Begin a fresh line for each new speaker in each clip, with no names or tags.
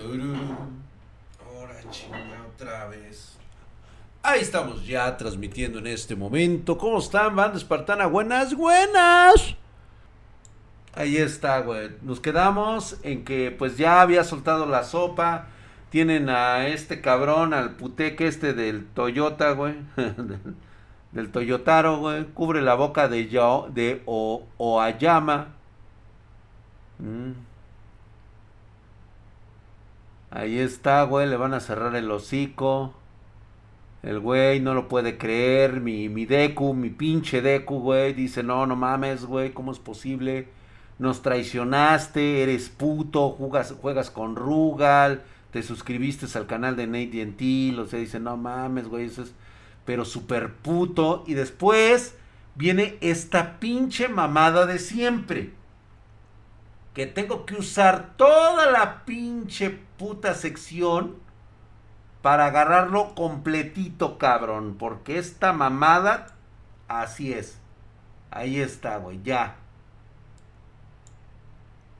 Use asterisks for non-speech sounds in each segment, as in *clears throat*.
Ahora chinga otra vez. Ahí estamos ya transmitiendo en este momento. ¿Cómo están, banda espartana? Buenas, buenas. Ahí está, güey. Nos quedamos en que pues ya había soltado la sopa. Tienen a este cabrón, al puteque este del Toyota, güey. *laughs* del, Toyotaro, güey. Cubre la boca de, yo, de o, Oayama. Mm. Ahí está, güey. Le van a cerrar el hocico. El güey no lo puede creer. Mi, mi Deku, mi pinche Deku, güey. Dice, no, no mames, güey. ¿Cómo es posible? Nos traicionaste. Eres puto. Jugas, juegas con Rugal. Te suscribiste al canal de Nate Gentil. O sea, dice, no mames, güey. Eso es pero súper puto. Y después viene esta pinche mamada de siempre. Que tengo que usar toda la pinche puta sección para agarrarlo completito, cabrón. Porque esta mamada, así es. Ahí está, güey, ya.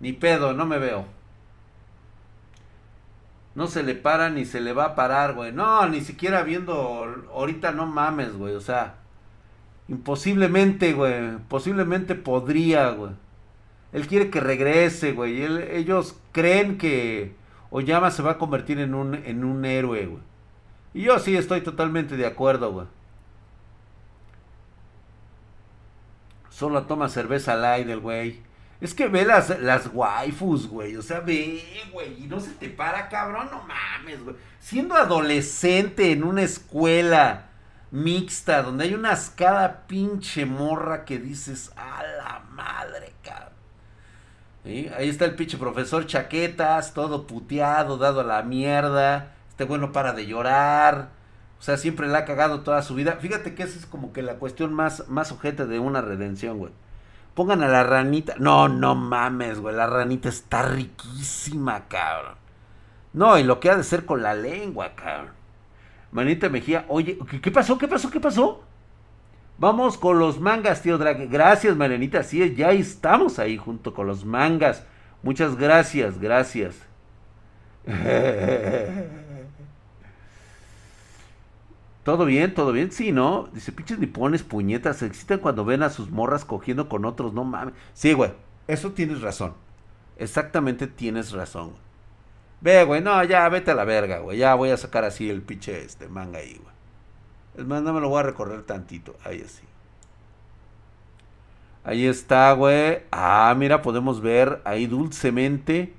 Ni pedo, no me veo. No se le para ni se le va a parar, güey. No, ni siquiera viendo. Ahorita no mames, güey. O sea, imposiblemente, güey. Posiblemente podría, güey. Él quiere que regrese, güey. ellos creen que Oyama se va a convertir en un, en un héroe, güey. Y yo sí estoy totalmente de acuerdo, güey. Solo toma cerveza al aire, güey. Es que ve las, las waifus, güey. O sea, ve, güey. Y no se te para, cabrón. No mames, güey. Siendo adolescente en una escuela mixta donde hay una cada pinche morra que dices, a la madre, cabrón. Ahí está el pinche profesor Chaquetas, todo puteado, dado a la mierda. Este güey no para de llorar. O sea, siempre le ha cagado toda su vida. Fíjate que esa es como que la cuestión más, más ojete de una redención, güey. Pongan a la ranita. No, no mames, güey. La ranita está riquísima, cabrón. No, y lo que ha de ser con la lengua, cabrón. Manita Mejía, oye, ¿qué, pasó? ¿Qué pasó? ¿Qué pasó? Vamos con los mangas, tío Drag. Gracias, Marianita. Sí, ya estamos ahí junto con los mangas. Muchas gracias, gracias. *laughs* Todo bien, todo bien, sí, ¿no? Dice, pinches nipones, puñetas, se excitan cuando ven a sus morras cogiendo con otros, no mames. Sí, güey, eso tienes razón. Exactamente tienes razón. Ve, güey, no, ya, vete a la verga, güey. Ya voy a sacar así el pinche este manga ahí, güey. Es más, no me lo voy a recorrer tantito. Ahí así. Ahí está, güey. Ah, mira, podemos ver ahí dulcemente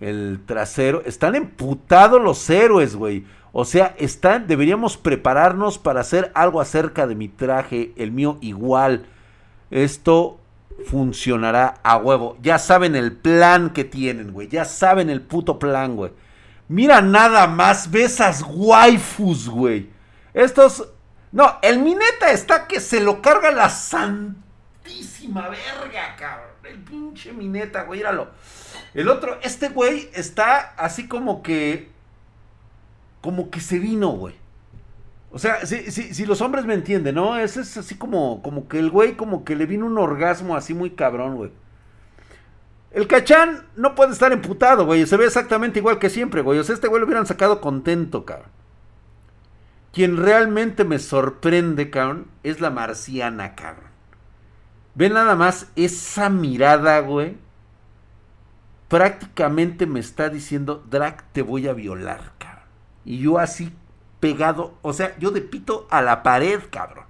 el trasero. Están emputados los héroes, güey. O sea, están, deberíamos prepararnos para hacer algo acerca de mi traje, el mío igual. Esto funcionará a huevo. Ya saben el plan que tienen, güey. Ya saben el puto plan, güey. Mira nada más, ve esas waifus, güey. Estos... No, el Mineta está que se lo carga la santísima verga, cabrón. El pinche Mineta, güey, míralo. El otro, este güey está así como que como que se vino, güey. O sea, si, los hombres me entienden, ¿no? Ese es así como, como que el güey como que le vino un orgasmo así muy cabrón, güey. El cachán no puede estar emputado, güey. Se ve exactamente igual que siempre, güey. O sea, este güey lo hubieran sacado contento, cabrón. Quien realmente me sorprende, cabrón, es la marciana, cabrón. Ve nada más esa mirada, güey. Prácticamente me está diciendo, Drac, te voy a violar, cabrón. Y yo así pegado, o sea, yo de pito a la pared, cabrón.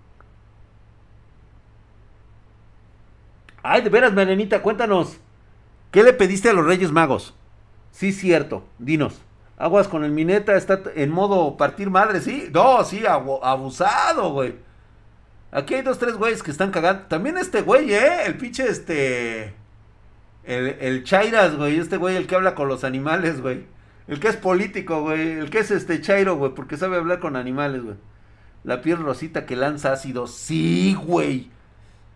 Ay, de veras, Marenita, cuéntanos. ¿Qué le pediste a los Reyes Magos? Sí, cierto, dinos. Aguas con el Mineta, está en modo partir madre, ¿sí? No, sí, abusado, güey. Aquí hay dos, tres güeyes que están cagando. También este güey, ¿eh? El pinche este... El, el Chairas, güey. Este güey, el que habla con los animales, güey. El que es político, güey. El que es este Chairo, güey. Porque sabe hablar con animales, güey. La piel rosita que lanza ácido. Sí, güey.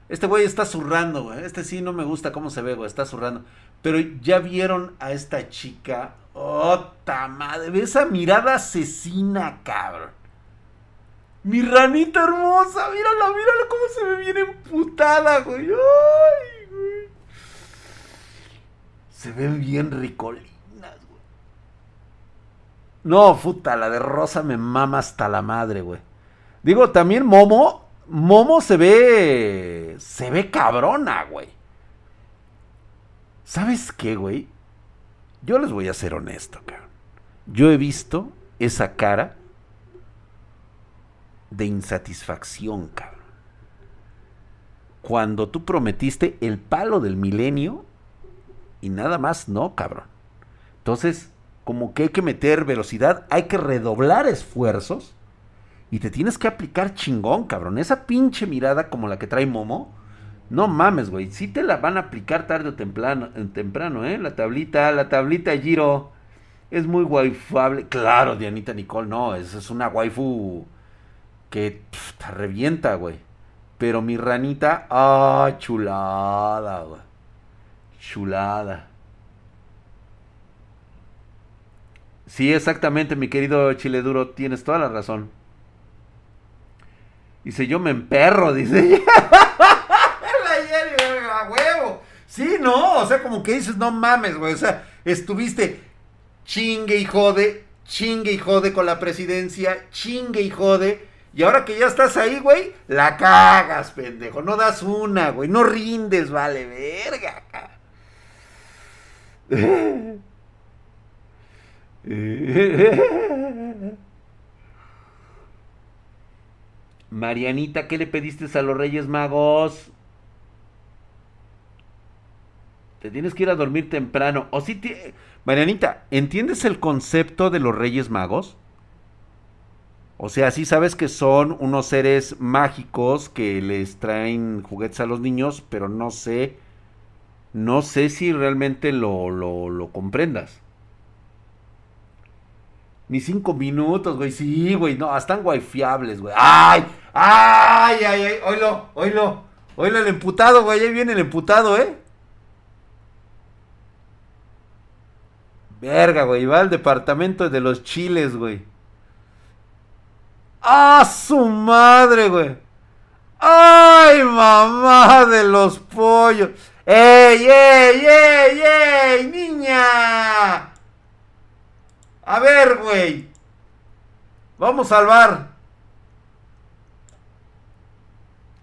Este güey está zurrando, güey. Este sí no me gusta cómo se ve, güey. Está zurrando. Pero ya vieron a esta chica. ¡Ota madre! Esa mirada asesina, cabrón. Mi ranita hermosa. Mírala, mírala cómo se ve bien emputada, güey. ¡Ay, güey! Se ve bien ricoli. No, puta, la de Rosa me mama hasta la madre, güey. Digo, también Momo, Momo se ve, se ve cabrona, güey. ¿Sabes qué, güey? Yo les voy a ser honesto, cabrón. Yo he visto esa cara de insatisfacción, cabrón. Cuando tú prometiste el palo del milenio y nada más no, cabrón. Entonces, como que hay que meter velocidad, hay que redoblar esfuerzos y te tienes que aplicar chingón, cabrón. Esa pinche mirada como la que trae Momo, no mames, güey. Sí te la van a aplicar tarde o temprano, temprano ¿eh? La tablita, la tablita Giro es muy waifable. Claro, Dianita Nicole, no, esa es una waifu que te revienta, güey. Pero mi ranita, ah, chulada, güey. Chulada. Sí, exactamente, mi querido Chile Duro, tienes toda la razón. Dice, yo me emperro, dice. *laughs* a huevo. Sí, no, o sea, como que dices, no mames, güey. O sea, estuviste chingue y jode, chingue y jode con la presidencia, chingue y jode. Y ahora que ya estás ahí, güey, la cagas, pendejo. No das una, güey. No rindes, vale, verga. *laughs* Marianita, ¿qué le pediste a los Reyes Magos? Te tienes que ir a dormir temprano. O si Marianita, ¿entiendes el concepto de los Reyes Magos? O sea, sí sabes que son unos seres mágicos que les traen juguetes a los niños, pero no sé, no sé si realmente lo, lo, lo comprendas. Ni cinco minutos, güey. Sí, güey. No, están fiables, güey. ¡Ay! ¡Ay, ay, ay! Oilo, oilo. Oilo el emputado, güey. Ahí viene el emputado, ¿eh? Verga, güey. Va al departamento de los chiles, güey. ¡Ah, su madre, güey! ¡Ay, mamá de los pollos! ¡Ey, ey, ey, ey! ¡Niña! A ver, güey. Vamos al bar.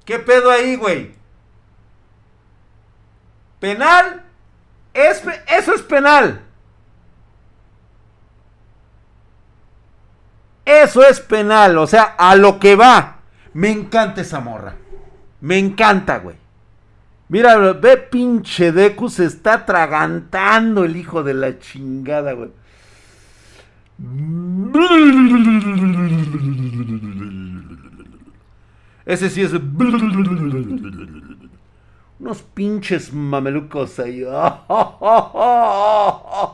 ¿Qué pedo ahí, güey? ¿Penal? Es, eso es penal. Eso es penal, o sea, a lo que va. Me encanta esa morra. Me encanta, güey. Mira, ve pinche Deku, se está atragantando el hijo de la chingada, güey. Ese sí es. Unos pinches mamelucos ahí. *laughs*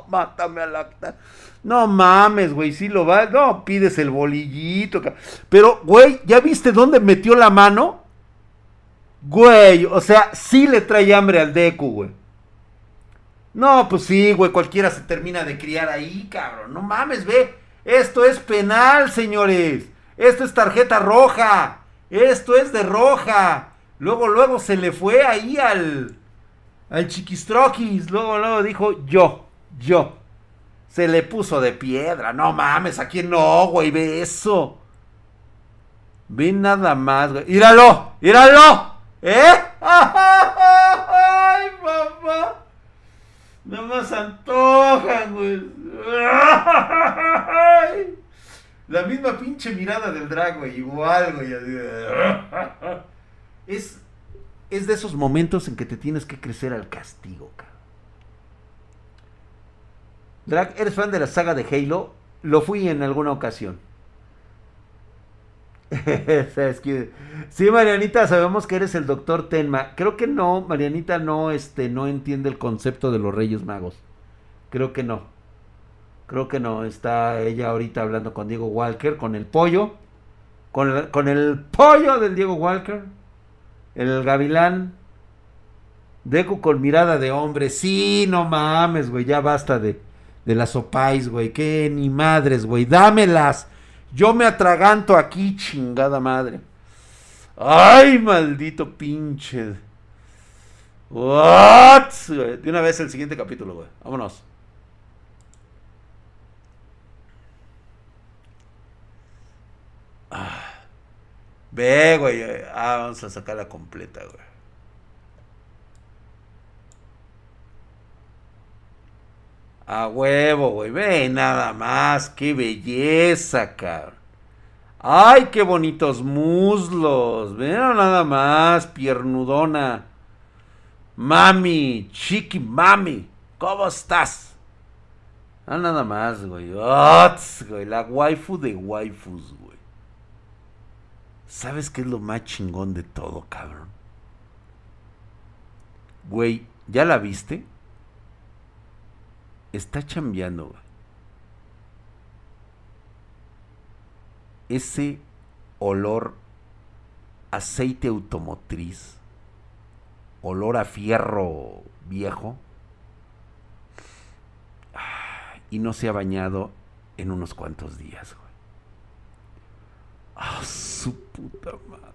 Mátame al acta. No mames, güey. Si lo va. No, pides el bolillito. Pero, güey, ¿ya viste dónde metió la mano? Güey, o sea, sí le trae hambre al Deku, güey. No, pues sí, güey, cualquiera se termina de criar ahí, cabrón. No mames, ve. Esto es penal, señores. Esto es tarjeta roja. Esto es de roja. Luego, luego se le fue ahí al. Al chiquistroquis. Luego, luego dijo yo, yo. Se le puso de piedra. No mames, ¿a quién no, güey? Ve eso. Ve nada más, güey. ¡Íralo! ¡Íralo! ¿Eh? *laughs* ¡Ay, papá! No más antojan, güey. *laughs* La misma pinche mirada del drag, güey. Igual, güey. *laughs* Es, es de esos momentos en que te tienes que crecer al castigo, cabrón. Drag, ¿eres fan de la saga de Halo? Lo fui en alguna ocasión. *laughs* Sí, Marianita, sabemos que eres el doctor Tenma. Creo que no, Marianita no, este, no entiende el concepto de los Reyes Magos. Creo que no. Creo que no. Está ella ahorita hablando con Diego Walker, con el pollo. Con el, pollo del Diego Walker. El gavilán. Deco con mirada de hombre. Sí, no mames, güey. Ya basta de, de las opais, güey. Qué ni madres, güey. Dámelas. Yo me atraganto aquí, chingada madre. Ay, maldito pinche. What? De una vez el siguiente capítulo, güey. Vámonos. Ah. Ve, güey. Ah, vamos a sacarla completa, güey. A huevo, güey. Ve nada más. Qué belleza, cabrón. Ay, qué bonitos muslos. Ve nada más, piernudona. Mami, chiqui mami. ¿Cómo estás? Ah, nada más, güey. güey. La waifu de waifus, güey. ¿Sabes qué es lo más chingón de todo, cabrón? Güey, ¿ya la viste? Está chambeando, güey. Ese olor aceite automotriz, olor a fierro viejo, y no se ha bañado en unos cuantos días, güey. Ah, su puta madre.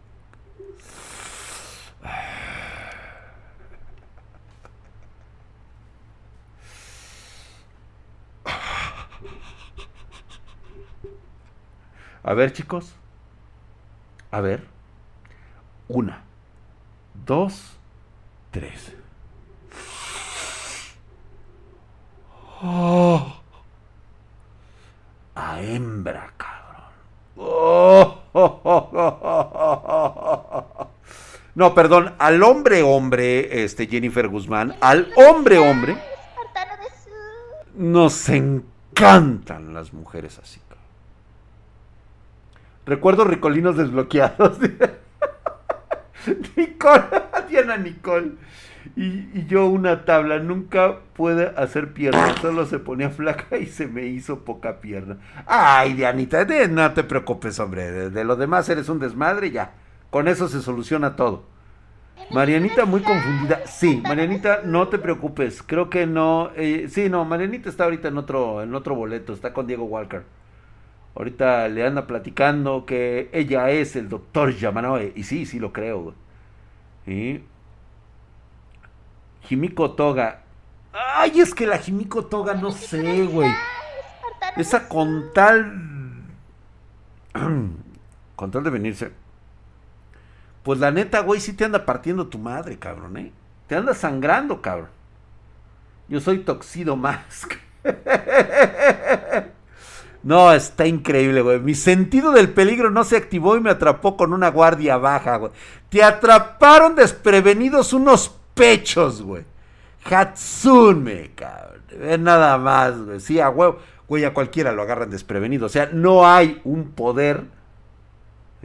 A ver, chicos. A ver. Una, dos, tres. Oh a hembra, cabrón. No, perdón, al hombre hombre, este Jennifer Guzmán, al hombre hombre. Nos encantan las mujeres así. Recuerdo ricolinos desbloqueados. *laughs* Nicole, *laughs* Diana Nicole. Y, yo una tabla, nunca puede hacer pierna, solo se ponía flaca y se me hizo poca pierna. Ay, Dianita, no te preocupes, hombre, de, lo demás eres un desmadre ya. Con eso se soluciona todo. Marianita muy confundida. Sí, Marianita, no te preocupes. Creo que no. Eh, sí, no, Marianita está ahorita en otro, en otro boleto. Está con Diego Walker. Ahorita le anda platicando que ella es el doctor Yamanoe. Y sí, sí lo creo. ¿Sí? Jimiko Toga. Ay, es que la Jimiko Toga no sé, güey. Esa con tal. *clears throat* con tal de venirse. Pues la neta, güey, sí te anda partiendo tu madre, cabrón, ¿eh? Te anda sangrando, cabrón. Yo soy Toxido Mask. *laughs* no, está increíble, güey. Mi sentido del peligro no se activó y me atrapó con una guardia baja, güey. Te atraparon desprevenidos unos pechos, güey. Hatsume, cabrón. Nada más, güey. Sí, a huevo. Güey, a cualquiera lo agarran desprevenido. O sea, no hay un poder. *laughs*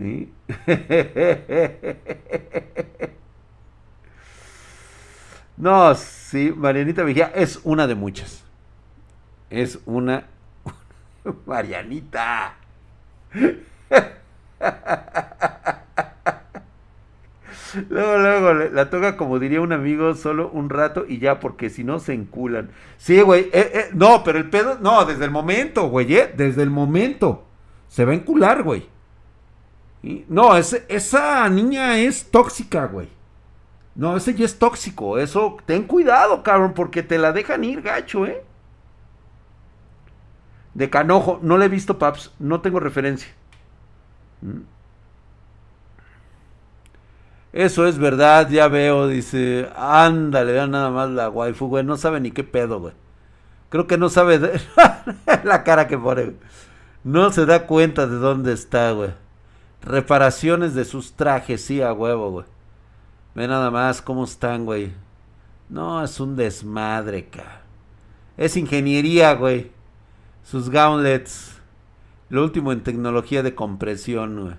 no, sí, Marianita Mejía es una de muchas. Es una. *laughs* Marianita. Luego, luego, la toca como diría un amigo, solo un rato y ya, porque si no se enculan. Sí, güey, eh, eh, no, pero el pedo, no, desde el momento, güey, eh, desde el momento. Se va a encular, güey. no, esa niña es tóxica, güey. No, ese ya es tóxico. Eso, ten cuidado, cabrón, porque te la dejan ir, gacho, ¿eh? De canojo, no le he visto, Paps, no tengo referencia. Eso es verdad, ya veo, dice. Ándale, vean nada más la waifu, güey. No sabe ni qué pedo, güey. Creo que no sabe de... *laughs* la cara que pone. No se da cuenta de dónde está, güey. Reparaciones de sus trajes, sí, a huevo, güey. Ve nada más cómo están, güey. No, es un desmadre, ca. Es ingeniería, güey. Sus gauntlets. Lo último en tecnología de compresión, güey.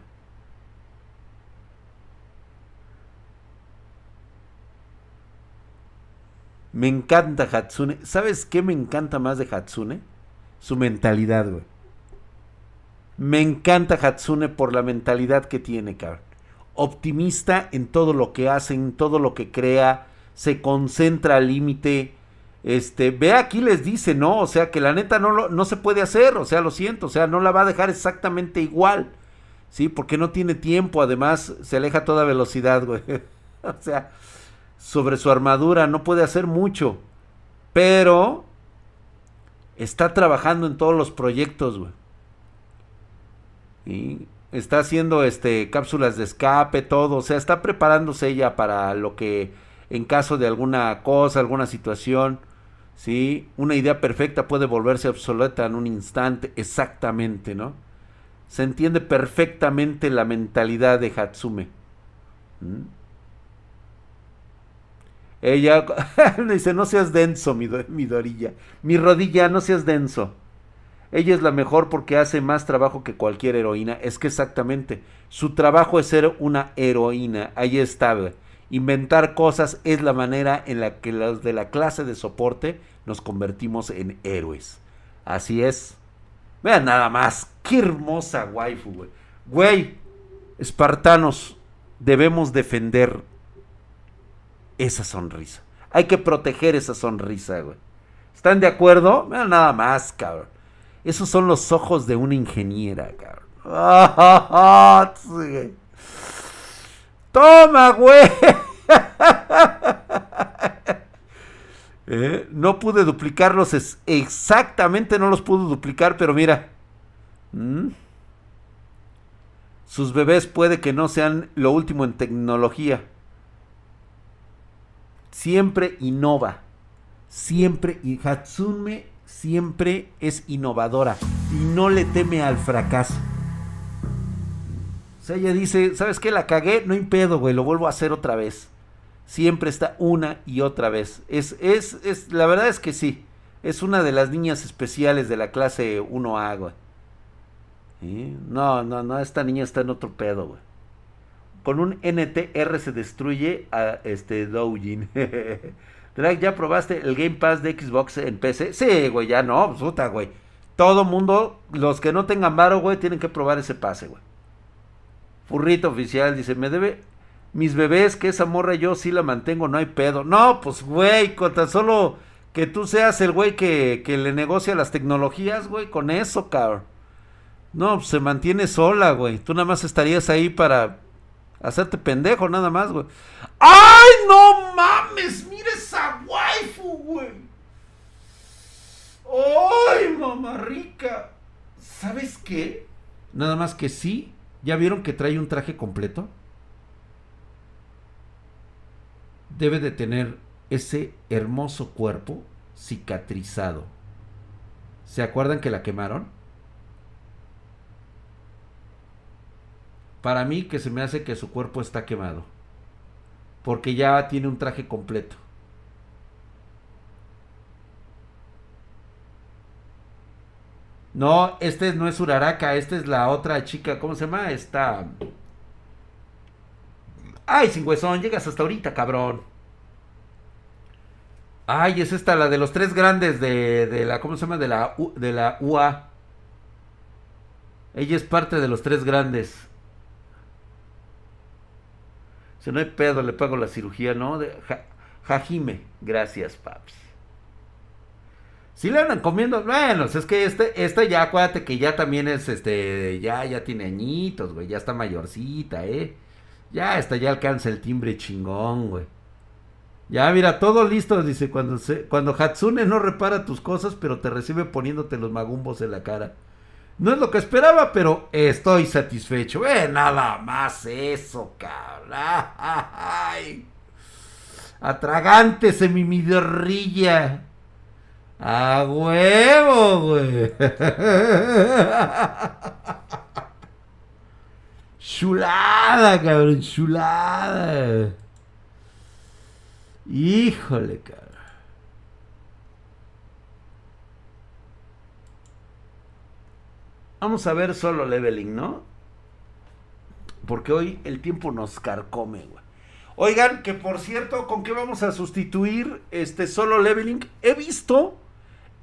Me encanta Hatsune. ¿Sabes qué me encanta más de Hatsune? Su mentalidad, güey. Me encanta Hatsune por la mentalidad que tiene, cabrón. Optimista en todo lo que hace, en todo lo que crea. Se concentra al límite. Este, ve aquí les dice, no, o sea, que la neta no, no se puede hacer, o sea, lo siento, o sea, no la va a dejar exactamente igual, ¿sí? Porque no tiene tiempo, además se aleja a toda velocidad, güey. *laughs* o sea, sobre su armadura, no puede hacer mucho, pero está trabajando en todos los proyectos, güey. Y Está haciendo este cápsulas de escape, todo, o sea, está preparándose ella para lo que en caso de alguna cosa, alguna situación, ¿sí? Una idea perfecta puede volverse obsoleta en un instante, exactamente, ¿no? Se entiende perfectamente la mentalidad de Hatsume. ¿Mm? Ella *laughs* dice, no seas denso, mi, mi Dorilla. Mi rodilla, no seas denso. Ella es la mejor porque hace más trabajo que cualquier heroína. Es que exactamente, su trabajo es ser una heroína. Ahí está, Inventar cosas es la manera en la que los de la clase de soporte nos convertimos en héroes. Así es. Vean nada más. Qué hermosa waifu, güey. Güey, espartanos, debemos defender esa sonrisa. Hay que proteger esa sonrisa, güey. ¿Están de acuerdo? Vean nada más, cabrón. Esos son los ojos de una ingeniera, cabrón. *laughs* Toma, güey. ¿Eh? No pude duplicarlos exactamente, no los pude duplicar, pero mira. ¿Mm? Sus bebés puede que no sean lo último en tecnología. Siempre innova. Siempre, y Hatsume siempre es innovadora y no le teme al fracaso. O sea, ella dice, ¿sabes qué? La cagué, no impedo, güey, lo vuelvo a hacer otra vez. Siempre está una y otra vez. Es, es, es, la verdad es que sí. Es una de las niñas especiales de la clase 1A, güey. No, no, no, esta niña está en otro pedo, güey. Con un NTR se destruye a este Doujin. *laughs* Drag, ¿ya probaste el Game Pass de Xbox en PC? Sí, güey, ya no, puta, güey. Todo mundo, los que no tengan varo, güey, tienen que probar ese pase, güey. Furrito oficial dice, me debe mis bebés, que esa morra yo sí la mantengo, no hay pedo. No, pues güey, con tan solo que tú seas el güey que, que le negocia las tecnologías, güey, con eso, cabrón. No, pues, se mantiene sola, güey. Tú nada más estarías ahí para hacerte pendejo, nada más, güey. ¡Ay, no mames! Mira esa waifu, güey. ¡Ay, mamá rica! ¿Sabes qué? Nada más que sí. ¿Ya vieron que trae un traje completo? debe de tener ese hermoso cuerpo cicatrizado. ¿Se acuerdan que la quemaron? Para mí que se me hace que su cuerpo está quemado. Porque ya tiene un traje completo. No, este no es Uraraka, esta es la otra chica, ¿cómo se llama? Esta... Ay, sin huesón, llegas hasta ahorita, cabrón. Ay, es esta, la de los tres grandes de, de la, ¿cómo se llama? De la, de la UA. Ella es parte de los tres grandes. Si no hay pedo, le pago la cirugía, ¿no? De, Jajime, gracias, paps. Si le andan comiendo, bueno, es que este, esta ya, acuérdate que ya también es, este, ya, ya tiene añitos, güey, ya está mayorcita, eh. Ya, hasta ya alcanza el timbre chingón, güey. Ya, mira, todo listo, dice, cuando, se, cuando Hatsune no repara tus cosas, pero te recibe poniéndote los magumbos en la cara. No es lo que esperaba, pero estoy satisfecho. Eh, nada más eso, cabrón. *laughs* Atragántese mi midorrilla. A huevo, güey. Chulada, cabrón, chulada. Híjole, cabrón. Vamos a ver solo leveling, ¿no? Porque hoy el tiempo nos carcome, güey. Oigan, que por cierto, ¿con qué vamos a sustituir este solo leveling? He visto,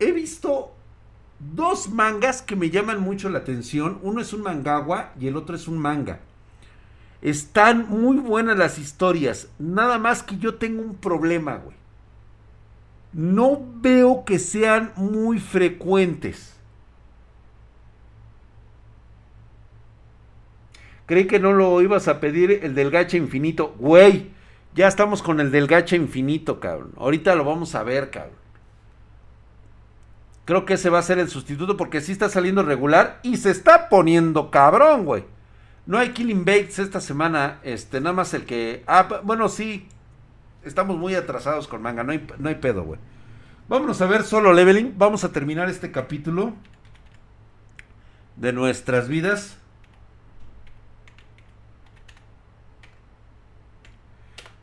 he visto dos mangas que me llaman mucho la atención. Uno es un mangawa y el otro es un manga. Están muy buenas las historias. Nada más que yo tengo un problema, güey. No veo que sean muy frecuentes. Creí que no lo ibas a pedir el del gacha infinito. Güey, ya estamos con el del gacha infinito, cabrón. Ahorita lo vamos a ver, cabrón. Creo que ese va a ser el sustituto porque sí está saliendo regular y se está poniendo cabrón, güey. No hay Killing Bates esta semana. Este, nada más el que. Ah, bueno, sí. Estamos muy atrasados con manga. No hay, no hay pedo, güey. Vámonos a ver solo leveling. Vamos a terminar este capítulo de nuestras vidas.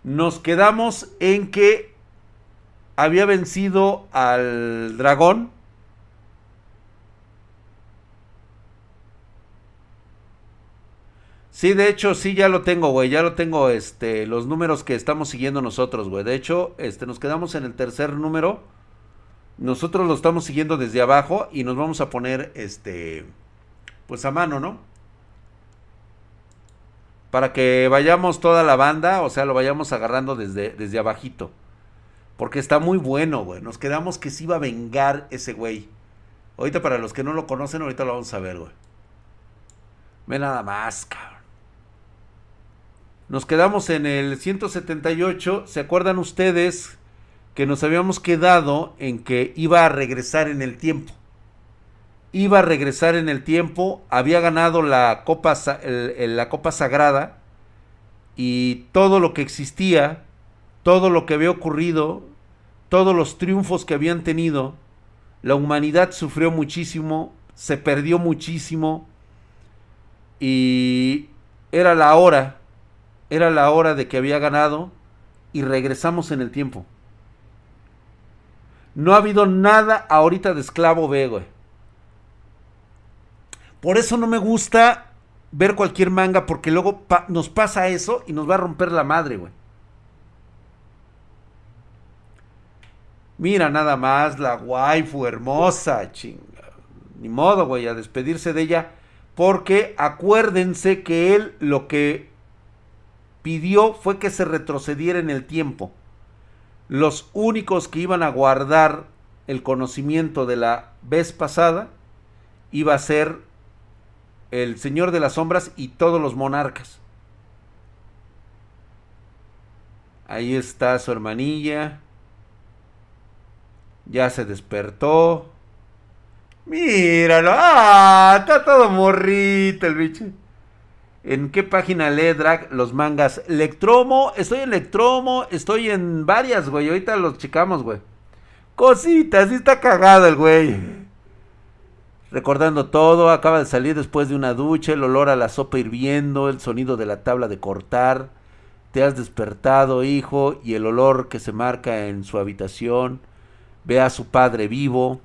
Nos quedamos en que había vencido al dragón Sí, de hecho, sí, ya lo tengo, güey. Ya lo tengo, este, los números que estamos siguiendo nosotros, güey. De hecho, este, nos quedamos en el tercer número. Nosotros lo estamos siguiendo desde abajo y nos vamos a poner, este, pues a mano, ¿no? Para que vayamos toda la banda, o sea, lo vayamos agarrando desde, desde abajito. Porque está muy bueno, güey. Nos quedamos que se iba a vengar ese güey. Ahorita para los que no lo conocen, ahorita lo vamos a ver, güey. Ve nada más, cabrón. Nos quedamos en el 178. ¿Se acuerdan ustedes que nos habíamos quedado en que iba a regresar en el tiempo? Iba a regresar en el tiempo. Había ganado la copa, la copa sagrada. Y todo lo que existía, todo lo que había ocurrido, todos los triunfos que habían tenido, la humanidad sufrió muchísimo, se perdió muchísimo. Y era la hora era la hora de que había ganado y regresamos en el tiempo. No ha habido nada ahorita de esclavo B, güey. Por eso no me gusta ver cualquier manga porque luego nos pasa eso y nos va a romper la madre, güey. Mira nada más la waifu hermosa, chinga. Ni modo, güey, a despedirse de ella. Porque acuérdense que él lo que pidió fue que se retrocediera en el tiempo. Los únicos que iban a guardar el conocimiento de la vez pasada iba a ser el Señor de las Sombras y todos los monarcas. Ahí está su hermanilla. Ya se despertó. Míralo. Ah, está todo morrito el bicho. ¿En qué página lee Drag los mangas? Electromo, estoy en Electromo, estoy en varias, güey. Ahorita los checamos, güey. Cositas, sí está cagado el güey. Recordando todo, acaba de salir después de una ducha, el olor a la sopa hirviendo, el sonido de la tabla de cortar. Te has despertado, hijo, y el olor que se marca en su habitación. Ve a su padre vivo.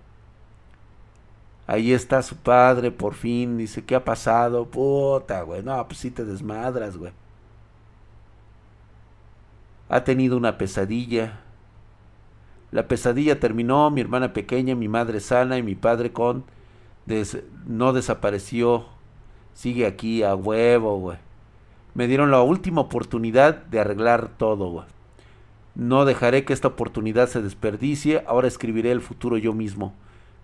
Ahí está su padre, por fin. Dice, ¿qué ha pasado? Puta, güey. No, pues sí te desmadras, güey. Ha tenido una pesadilla. La pesadilla terminó, mi hermana pequeña, mi madre sana y mi padre con... no desapareció. Sigue aquí a huevo, güey. Me dieron la última oportunidad de arreglar todo, güey. No dejaré que esta oportunidad se desperdicie. Ahora escribiré el futuro yo mismo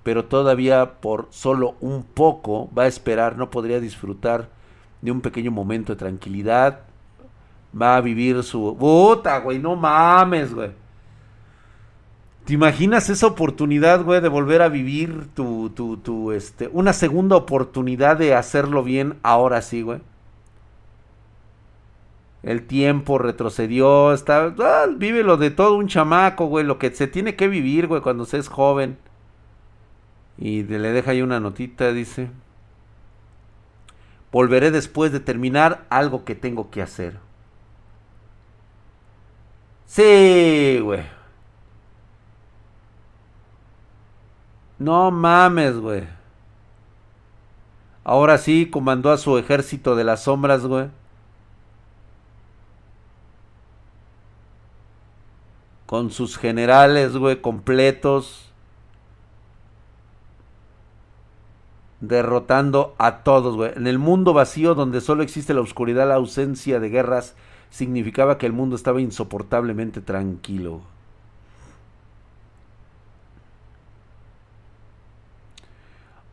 pero todavía por solo un poco va a esperar, no podría disfrutar de un pequeño momento de tranquilidad. Va a vivir su... Puta, güey, no mames, güey. ¿Te imaginas esa oportunidad, güey, de volver a vivir tu, tu, este, una segunda oportunidad de hacerlo bien ahora sí, güey? El tiempo retrocedió, está, ah, vive lo de todo un chamaco, güey, lo que se tiene que vivir, güey, cuando se es joven. Y le deja ahí una notita, dice. Volveré después de terminar algo que tengo que hacer. Sí, güey. No mames, güey. Ahora sí comandó a su ejército de las sombras, güey. Con sus generales, güey, completos. Derrotando a todos, güey. En el mundo vacío donde solo existe la oscuridad, la ausencia de guerras, significaba que el mundo estaba insoportablemente tranquilo.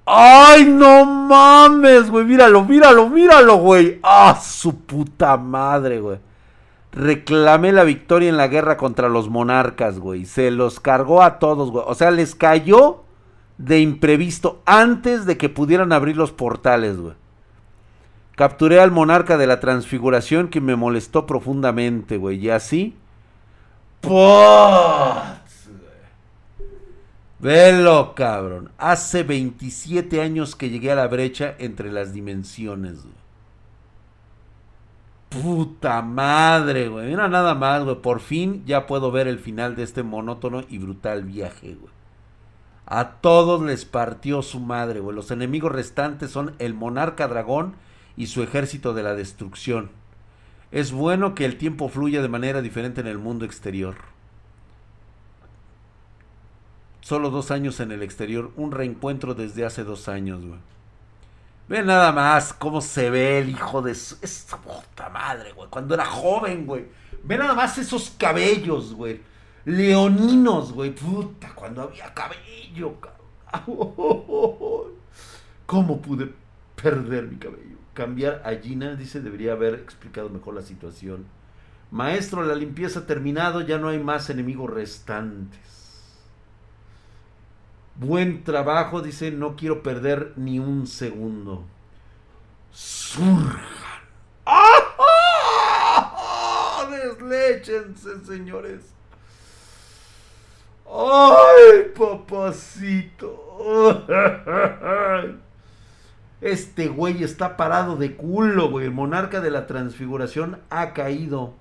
¡Ay, no mames, güey! Míralo, míralo, míralo, güey. ¡Ah, su puta madre, güey! Reclamé la victoria en la guerra contra los monarcas, güey. Se los cargó a todos, güey. O sea, les cayó de imprevisto antes de que pudieran abrir los portales, güey. Capturé al monarca de la transfiguración que me molestó profundamente, güey. Y así. ¡Pots! Velo, cabrón. Hace 27 años que llegué a la brecha entre las dimensiones, güey. Puta madre, güey. Mira nada más, güey. Por fin ya puedo ver el final de este monótono y brutal viaje, güey. A todos les partió su madre, güey. Los enemigos restantes son el monarca dragón y su ejército de la destrucción. Es bueno que el tiempo fluya de manera diferente en el mundo exterior. Solo dos años en el exterior, un reencuentro desde hace dos años, güey. Ve nada más cómo se ve el hijo de su... esa puta madre, güey. Cuando era joven, güey. Ve nada más esos cabellos, güey. Leoninos, güey. Puta, cuando había cabello, cabrón. ¿Cómo pude perder mi cabello? cambiar a Gina, dice, debería haber explicado mejor la situación. Maestro, la limpieza ha terminado, ya no hay más enemigos restantes. Buen trabajo, dice, no quiero perder ni un segundo. Surjan. ¡Ah! Desléchense, señores. ¡Ay, papacito! Este güey está parado de culo, güey. El monarca de la transfiguración ha caído.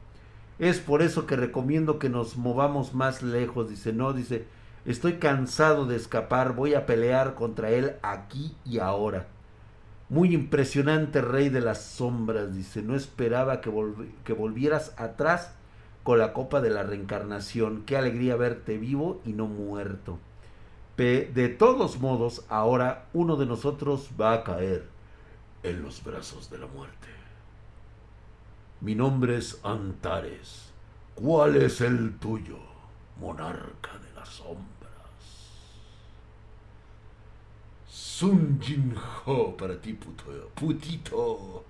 Es por eso que recomiendo que nos movamos más lejos. Dice, no, dice, estoy cansado de escapar. Voy a pelear contra él aquí y ahora. Muy impresionante rey de las sombras. Dice, no esperaba que, que volvieras atrás con la copa de la reencarnación. Qué alegría verte vivo y no muerto. De todos modos, ahora uno de nosotros va a caer en los brazos de la muerte. Mi nombre es Antares. ¿Cuál es el tuyo, monarca de las sombras? Sun Jin Ho para ti, puto, putito.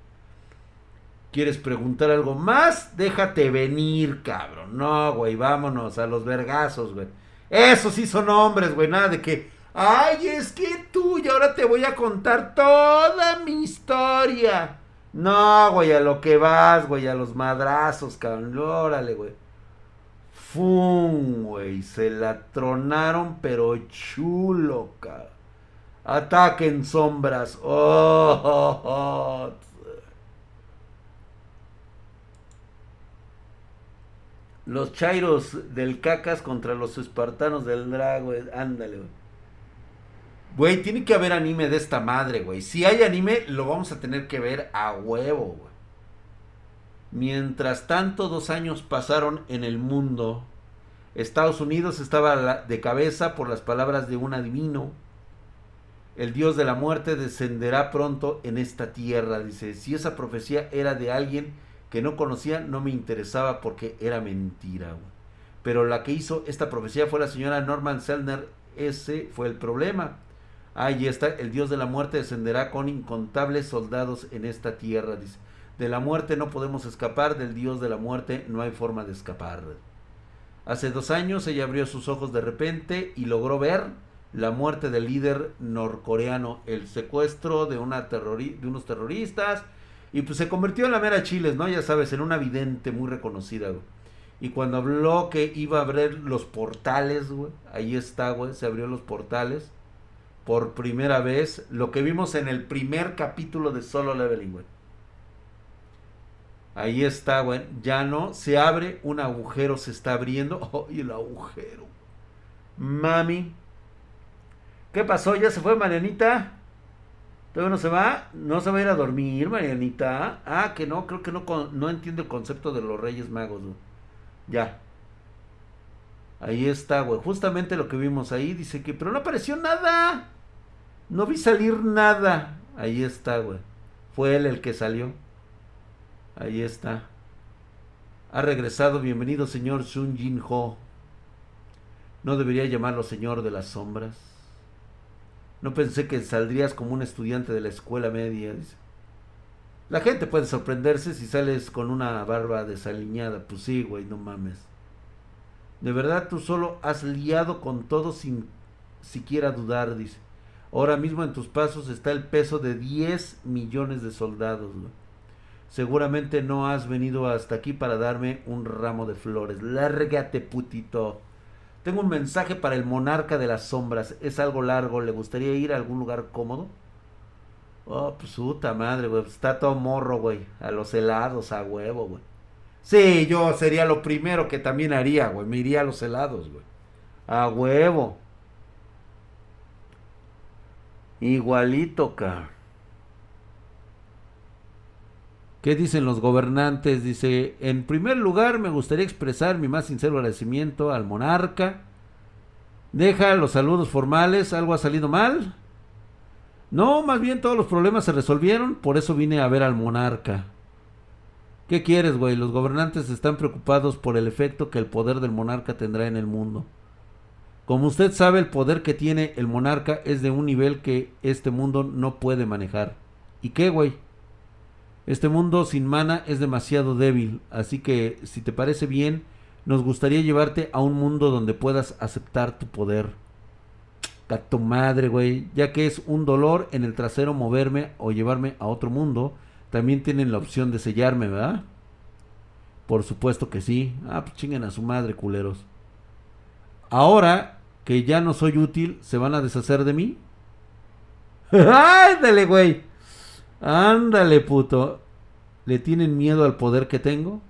¿Quieres preguntar algo más? Déjate venir, cabrón. No, güey, vámonos a los vergazos, güey. Esos sí son hombres, güey. Nada de que, ay, es que tú y ahora te voy a contar toda mi historia. No, güey, a lo que vas, güey, a los madrazos, cabrón. Órale, güey. Fum, güey. Se la tronaron, pero chulo, cabrón. Ataquen sombras. oh, oh, oh. Los Chairos del Cacas contra los Espartanos del Drago. Ándale, güey. Güey, tiene que haber anime de esta madre, güey. Si hay anime, lo vamos a tener que ver a huevo, güey. Mientras tanto, dos años pasaron en el mundo. Estados Unidos estaba de cabeza por las palabras de un adivino. El dios de la muerte descenderá pronto en esta tierra. Dice, si esa profecía era de alguien que no conocía no me interesaba porque era mentira. Pero la que hizo esta profecía fue la señora Norman Selner. Ese fue el problema. Ahí está, el dios de la muerte descenderá con incontables soldados en esta tierra. Dice, de la muerte no podemos escapar, del dios de la muerte no hay forma de escapar. Hace dos años ella abrió sus ojos de repente y logró ver la muerte del líder norcoreano, el secuestro de, una de unos terroristas, y pues se convirtió en la mera Chiles, ¿no? Ya sabes, en una vidente muy reconocida, güey. Y cuando habló que iba a abrir los portales, güey, ahí está, güey, se abrió los portales por primera vez, lo que vimos en el primer capítulo de Solo Leveling, güey. Ahí está, güey, ya no, se abre, un agujero se está abriendo, *laughs* oh, el agujero. Mami. ¿Qué pasó? ¿Ya se fue Marianita? ¿Todavía no se va? ¿No se va a ir a dormir, Marianita? Ah, que no, creo que no, no entiendo el concepto de los Reyes Magos, güey. Ya. Ahí está, güey. Justamente lo que vimos ahí. Dice que, pero no apareció nada. No vi salir nada. Ahí está, güey. Fue él el que salió. Ahí está. Ha regresado. Bienvenido, señor Sun Jin Ho. No debería llamarlo señor de las sombras. No pensé que saldrías como un estudiante de la escuela media. La gente puede sorprenderse si sales con una barba desaliñada. Pues sí, güey, no mames. De verdad tú solo has liado con todo sin siquiera dudar, dice. Ahora mismo en tus pasos está el peso de 10 millones de soldados. Seguramente no has venido hasta aquí para darme un ramo de flores. Lárgate, putito. Tengo un mensaje para el monarca de las sombras. Es algo largo. ¿Le gustaría ir a algún lugar cómodo? Oh, pues puta madre, güey. Está todo morro, güey. A los helados, a huevo, güey. Sí, yo sería lo primero que también haría, güey. Me iría a los helados, güey. A huevo. Igualito, ca. ¿Qué dicen los gobernantes? Dice, en primer lugar me gustaría expresar mi más sincero agradecimiento al monarca. Deja los saludos formales, ¿algo ha salido mal? No, más bien todos los problemas se resolvieron, por eso vine a ver al monarca. ¿Qué quieres, güey? Los gobernantes están preocupados por el efecto que el poder del monarca tendrá en el mundo. Como usted sabe, el poder que tiene el monarca es de un nivel que este mundo no puede manejar. ¿Y qué, güey? Este mundo sin mana es demasiado débil, así que si te parece bien, nos gustaría llevarte a un mundo donde puedas aceptar tu poder. A tu madre, güey. Ya que es un dolor en el trasero moverme o llevarme a otro mundo, también tienen la opción de sellarme, ¿verdad? Por supuesto que sí. Ah, pues chinguen a su madre, culeros. Ahora que ya no soy útil, ¿se van a deshacer de mí? *laughs* Ándale, güey. Ándale, puto. ¿Le tienen miedo al poder que tengo?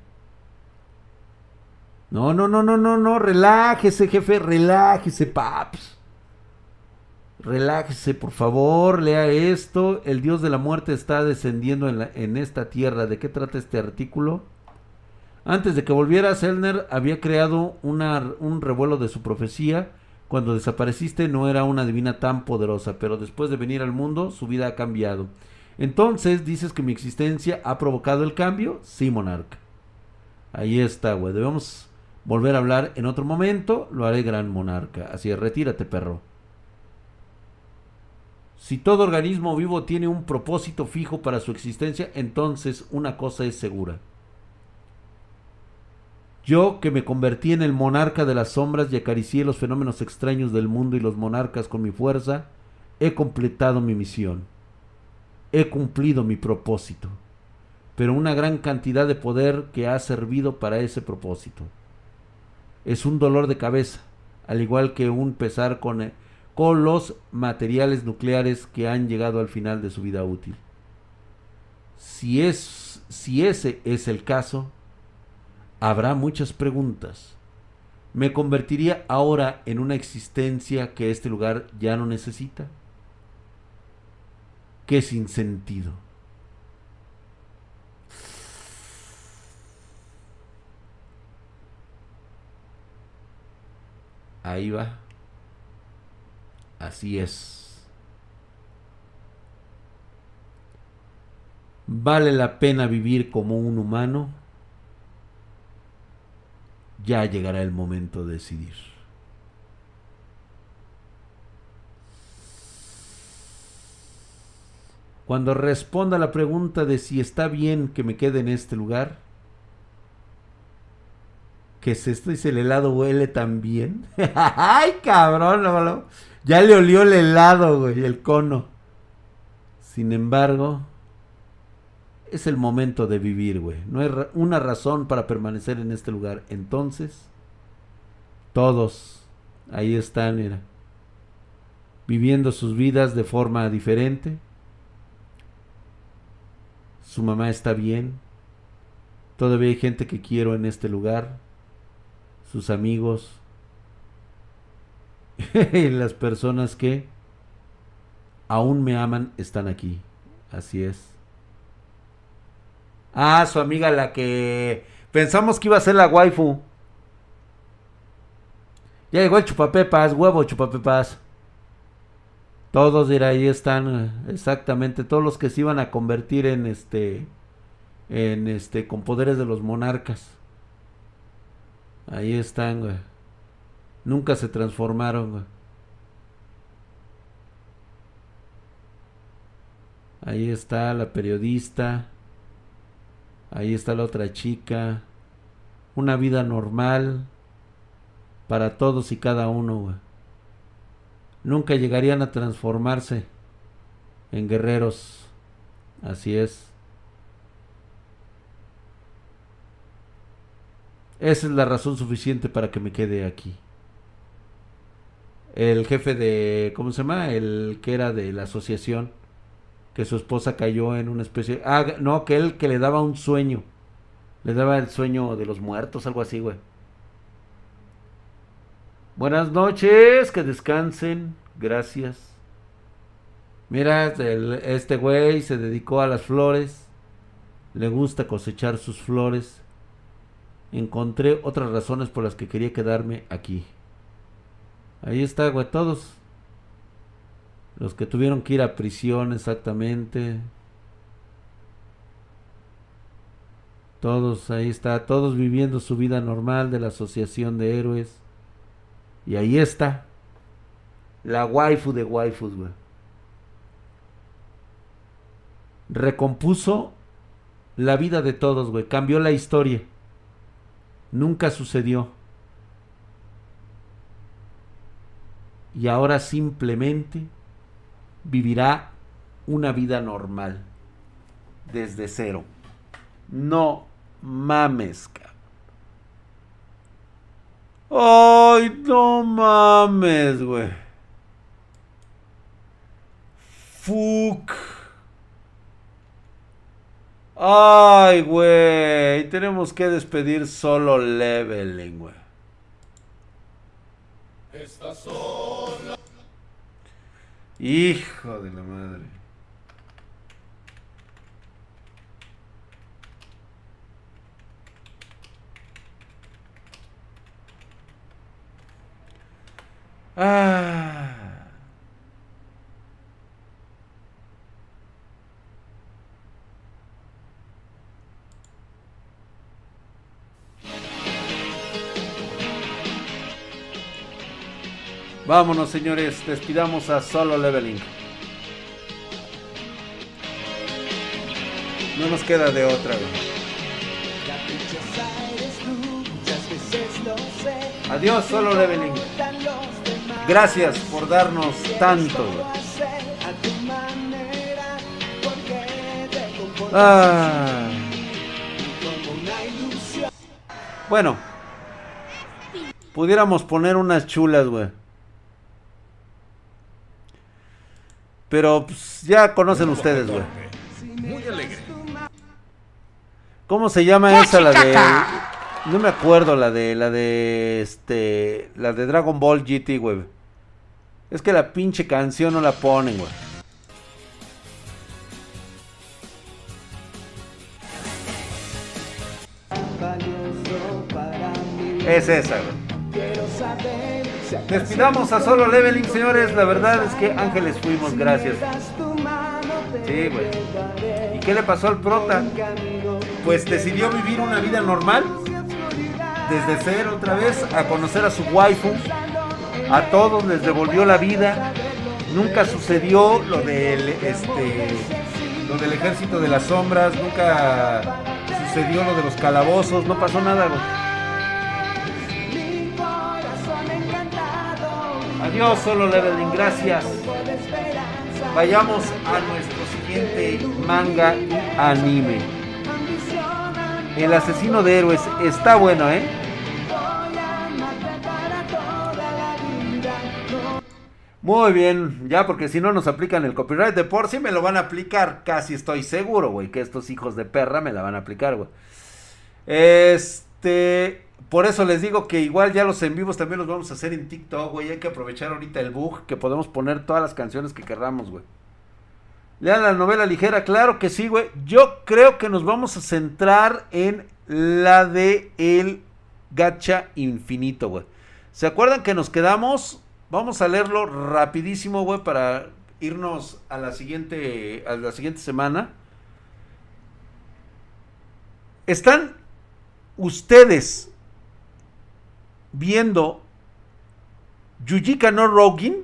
No, no, no, no, no, no. Relájese, jefe. Relájese, paps. Relájese, por favor. Lea esto. El dios de la muerte está descendiendo en, en esta tierra. ¿De qué trata este artículo? Antes de que volviera, Selner había creado una, un revuelo de su profecía. Cuando desapareciste no era una divina tan poderosa, pero después de venir al mundo su vida ha cambiado. Entonces, dices que mi existencia ha provocado el cambio. Sí, monarca. Ahí está, güey. Debemos volver a hablar en otro momento. Lo haré, gran monarca. Así es, retírate, perro. Si todo organismo vivo tiene un propósito fijo para su existencia, entonces una cosa es segura. Yo que me convertí en el monarca de las sombras y acaricié los fenómenos extraños del mundo y los monarcas con mi fuerza, he completado mi misión he cumplido mi propósito, pero una gran cantidad de poder que ha servido para ese propósito. Es un dolor de cabeza, al igual que un pesar con, eh, con los materiales nucleares que han llegado al final de su vida útil. Si, es, si ese es el caso, habrá muchas preguntas. ¿Me convertiría ahora en una existencia que este lugar ya no necesita? Qué sin sentido. Ahí va. Así es. ¿Vale la pena vivir como un humano? Ya llegará el momento de decidir. Cuando responda la pregunta de si está bien que me quede en este lugar, que se esto el helado huele tan bien. *laughs* Ay, cabrón, ya le olió el helado, güey, el cono. Sin embargo, es el momento de vivir, güey. No hay una razón para permanecer en este lugar. Entonces, todos ahí están, viviendo sus vidas de forma diferente su mamá está bien, todavía hay gente que quiero en este lugar, sus amigos, *laughs* las personas que aún me aman están aquí, así es. Ah, su amiga la que pensamos que iba a ser la waifu. Ya llegó el chupapepas, huevo chupapepas. Todos de ahí están exactamente todos los que se iban a convertir en este en este con poderes de los monarcas. Ahí están, güey. Nunca se transformaron, güey. Ahí está la periodista. Ahí está la otra chica. Una vida normal para todos y cada uno, güey. Nunca llegarían a transformarse en guerreros. Así es. Esa es la razón suficiente para que me quede aquí. El jefe de, ¿cómo se llama? El que era de la asociación, que su esposa cayó en una especie... Ah, no, que él que le daba un sueño. Le daba el sueño de los muertos, algo así, güey. Buenas noches, que descansen. Gracias. Mira, este güey se dedicó a las flores. Le gusta cosechar sus flores. Encontré otras razones por las que quería quedarme aquí. Ahí está, güey, todos. Los que tuvieron que ir a prisión exactamente. Todos, ahí está, todos viviendo su vida normal de la Asociación de Héroes. Y ahí está. La waifu de waifus, güey. Recompuso la vida de todos, güey. Cambió la historia. Nunca sucedió. Y ahora simplemente vivirá una vida normal. Desde cero. No mames, cabrón. Ay, no mames, güey. Fuck. Ay, güey. Tenemos que despedir solo leveling, güey. Hijo de la madre. Ah. Vámonos, señores, despidamos a Solo Leveling. No nos queda de otra, Adiós, Solo Leveling. Gracias por darnos tanto. Ah. Bueno, pudiéramos poner unas chulas, güey. Pero pues, ya conocen ustedes, güey. ¿Cómo se llama esa la de no me acuerdo la de la de este la de Dragon Ball GT, güey. Es que la pinche canción no la ponen, güey. Es esa, güey. Despidamos a Solo Leveling, señores. La verdad es que ángeles fuimos, gracias. Sí, güey. ¿Y qué le pasó al prota? Pues decidió vivir una vida normal. Desde cero otra vez, a conocer a su waifu. A todos les devolvió la vida. Nunca sucedió lo del este lo del ejército de las sombras, nunca sucedió lo de los calabozos, no pasó nada. Adiós, solo leveling, gracias. Vayamos a nuestro siguiente manga y anime. El asesino de héroes está bueno, ¿eh? Muy bien, ya porque si no nos aplican el copyright de por sí me lo van a aplicar, casi estoy seguro, güey, que estos hijos de perra me la van a aplicar, güey. Este, por eso les digo que igual ya los en vivos también los vamos a hacer en TikTok, güey. Hay que aprovechar ahorita el bug que podemos poner todas las canciones que querramos, güey. Lean la novela ligera, claro que sí, güey. Yo creo que nos vamos a centrar en la de El Gacha Infinito, güey. ¿Se acuerdan que nos quedamos? Vamos a leerlo rapidísimo, güey, para irnos a la siguiente a la siguiente semana. Están ustedes viendo Yujika no Rogin,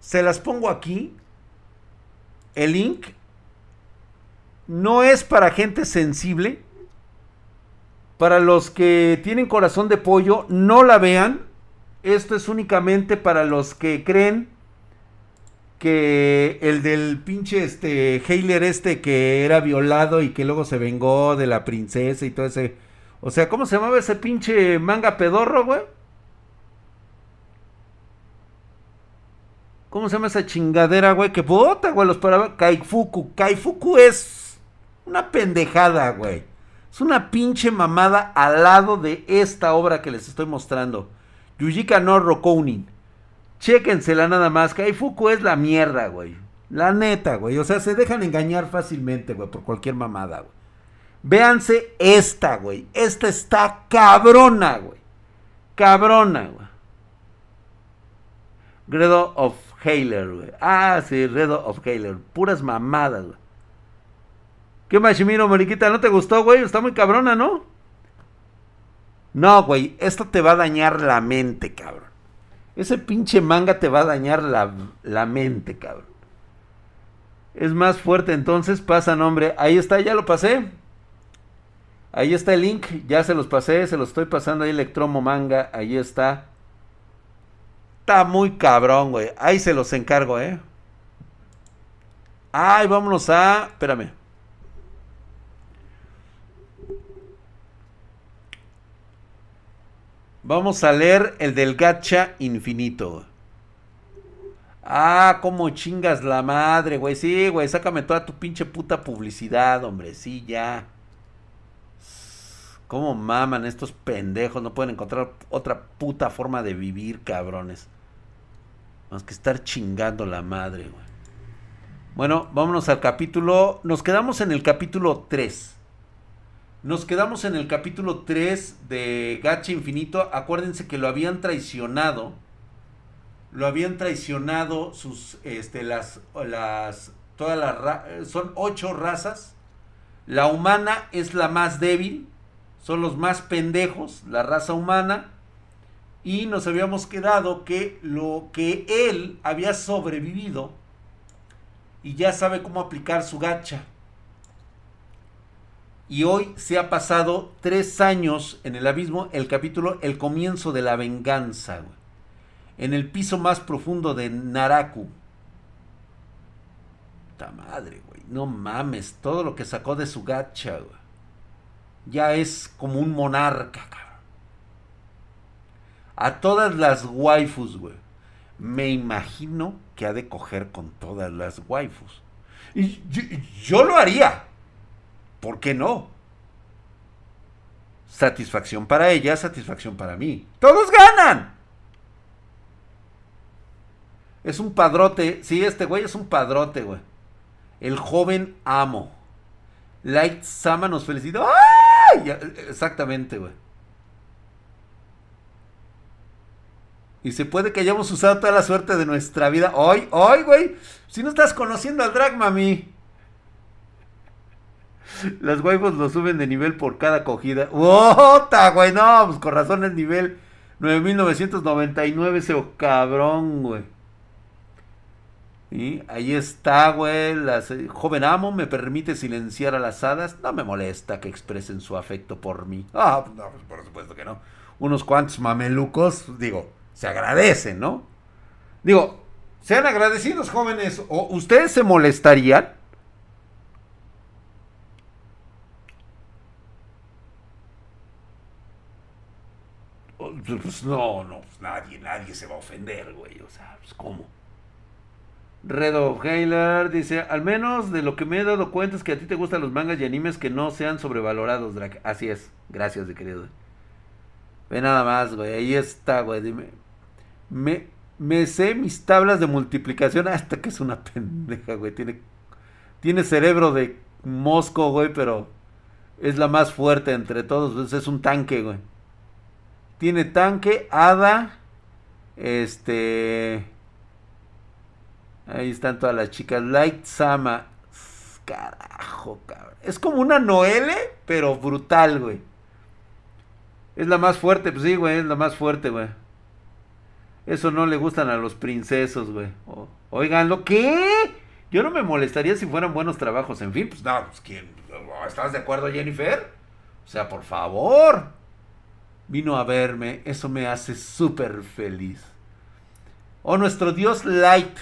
se las pongo aquí. El link no es para gente sensible. Para los que tienen corazón de pollo, no la vean. Esto es únicamente para los que creen que el del pinche este Heiler este que era violado y que luego se vengó de la princesa y todo ese. O sea, ¿cómo se llamaba ese pinche manga pedorro, güey? ¿Cómo se llama esa chingadera, güey? Que puta, güey, los para Kaifuku. Kaifuku es una pendejada, güey. Es una pinche mamada al lado de esta obra que les estoy mostrando. Yujika no Rokounin. Chéquensela nada más. Kaifuku es la mierda, güey. La neta, güey. O sea, se dejan engañar fácilmente, güey, por cualquier mamada, güey. Véanse esta, güey. Esta está cabrona, güey. Cabrona, güey. Gredo of Haler, güey. Ah, sí, Redo of Haler. Puras mamadas, güey. ¿Qué Mashimiro, mariquita? ¿No te gustó, güey? Está muy cabrona, ¿no? No, güey, esto te va a dañar la mente, cabrón. Ese pinche manga te va a dañar la, la mente, cabrón. Es más fuerte, entonces pasa nombre. Ahí está, ya lo pasé. Ahí está el link, ya se los pasé, se los estoy pasando ahí Electromo Manga, ahí está. Está muy cabrón, güey. Ahí se los encargo, eh. Ay, vámonos a. Espérame. Vamos a leer el del gacha infinito. Ah, cómo chingas la madre, güey. Sí, güey, sácame toda tu pinche puta publicidad, hombre. Sí, ya. Cómo maman estos pendejos. No pueden encontrar otra puta forma de vivir, cabrones. Más que estar chingando la madre, güey. Bueno, vámonos al capítulo. Nos quedamos en el capítulo 3. Nos quedamos en el capítulo 3 de Gacha Infinito. Acuérdense que lo habían traicionado. Lo habían traicionado sus, este, las, las, todas las, son ocho razas. La humana es la más débil. Son los más pendejos, la raza humana. Y nos habíamos quedado que lo que él había sobrevivido y ya sabe cómo aplicar su gacha. Y hoy se ha pasado tres años en el abismo, el capítulo El comienzo de la venganza. En el piso más profundo de Naraku. Puta madre, güey. No mames, todo lo que sacó de su gacha, güey. Ya es como un monarca, cabrón. A todas las waifus, güey. Me imagino que ha de coger con todas las waifus. Y yo lo haría. ¿Por qué no? Satisfacción para ella, satisfacción para mí. Todos ganan. Es un padrote. Sí, este güey es un padrote, güey. El joven amo. Light Sama nos felicita. ¡Ay! Exactamente, güey. Y se puede que hayamos usado toda la suerte de nuestra vida. Hoy, hoy, güey. Si no estás conociendo al drag, mami. *laughs* Las waifus lo suben de nivel por cada cogida. ¡Ota, güey! No, pues con razón es nivel 9999 ese cabrón, güey. Y ahí está, güey. Las, eh, joven amo me permite silenciar a las hadas. No me molesta que expresen su afecto por mí. Ah, no, pues por supuesto que no. Unos cuantos mamelucos, digo, se agradecen, ¿no? Digo, sean agradecidos, jóvenes. ¿O ustedes se molestarían? Pues no, no, pues nadie, nadie se va a ofender, güey. O sea, pues cómo. Redo Heiler dice, al menos de lo que me he dado cuenta es que a ti te gustan los mangas y animes que no sean sobrevalorados, Drake. Así es. Gracias, de querido. Ve nada más, güey. Ahí está, güey. Dime. Me, me sé mis tablas de multiplicación *laughs* hasta que es una pendeja, güey. Tiene, tiene cerebro de mosco, güey, pero es la más fuerte entre todos. Es un tanque, güey. Tiene tanque, hada. Este. Ahí están todas las chicas. Light Sama. Carajo, cabrón. Es como una Noele, pero brutal, güey. Es la más fuerte, pues sí, güey, es la más fuerte, güey. Eso no le gustan a los princesos, güey. oigan, ¿lo qué? Yo no me molestaría si fueran buenos trabajos. En fin, pues no, pues quién. ¿Estás de acuerdo, Jennifer? O sea, por favor. Vino a verme. Eso me hace súper feliz. O nuestro Dios Light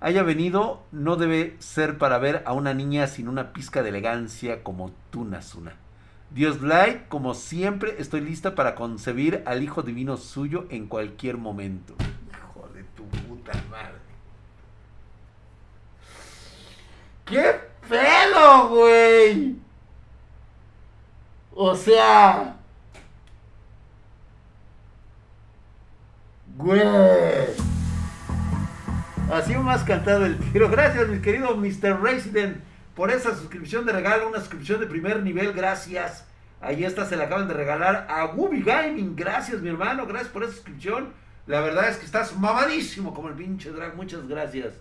haya venido, no debe ser para ver a una niña sin una pizca de elegancia como tú, Nasuna. Dios Light, como siempre, estoy lista para concebir al Hijo Divino suyo en cualquier momento. Hijo de tu puta madre. ¿Qué pedo, güey? O sea... Güey. Así más cantado el tiro. Gracias, mi querido Mr. Resident, por esa suscripción de regalo. Una suscripción de primer nivel. Gracias. Ahí está, se la acaban de regalar a Wooby Gaming. Gracias, mi hermano. Gracias por esa suscripción. La verdad es que estás mamadísimo como el pinche drag. Muchas gracias.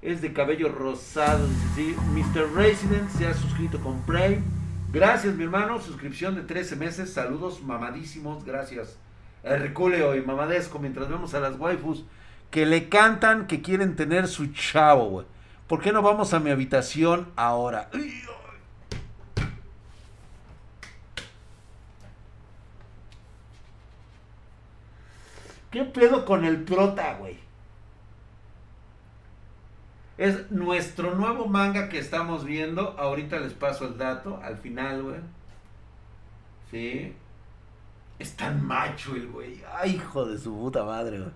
Es de cabello rosado. ¿sí? Mr. Resident se ha suscrito con Prime. Gracias, mi hermano. Suscripción de 13 meses. Saludos mamadísimos. Gracias. Herculeo y mamadesco mientras vemos a las waifus que le cantan que quieren tener su chavo, güey. ¿Por qué no vamos a mi habitación ahora? ¿Qué pedo con el prota, güey? Es nuestro nuevo manga que estamos viendo. Ahorita les paso el dato al final, güey. Sí. Es tan macho el güey. Ay, hijo de su puta madre, güey.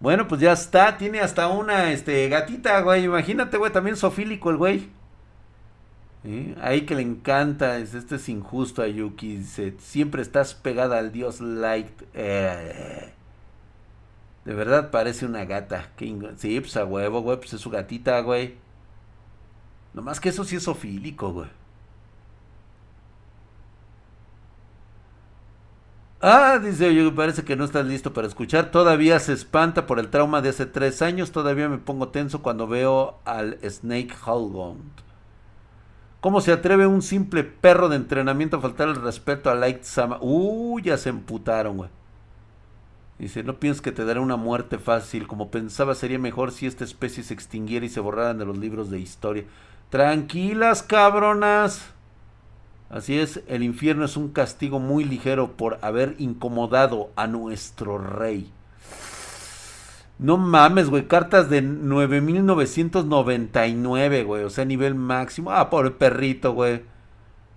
Bueno, pues ya está. Tiene hasta una este, gatita, güey. Imagínate, güey. También sofílico el güey. Ahí que le encanta. Es, este es injusto a Yuki. Dice, siempre estás pegada al dios Light. Eh, de verdad parece una gata. Sí, pues a huevo, güey. Pues es su gatita, güey. Nomás que eso sí es sofílico, güey. Ah, dice, oye, parece que no estás listo para escuchar. Todavía se espanta por el trauma de hace tres años. Todavía me pongo tenso cuando veo al Snake Hound. ¿Cómo se atreve un simple perro de entrenamiento a faltar el respeto a Light Sama? Uh, ya se emputaron, güey. Dice, no pienses que te dará una muerte fácil. Como pensaba, sería mejor si esta especie se extinguiera y se borraran de los libros de historia. Tranquilas, cabronas. Así es, el infierno es un castigo muy ligero por haber incomodado a nuestro rey. No mames, güey, cartas de 9999, güey, o sea, nivel máximo. Ah, por el perrito, güey.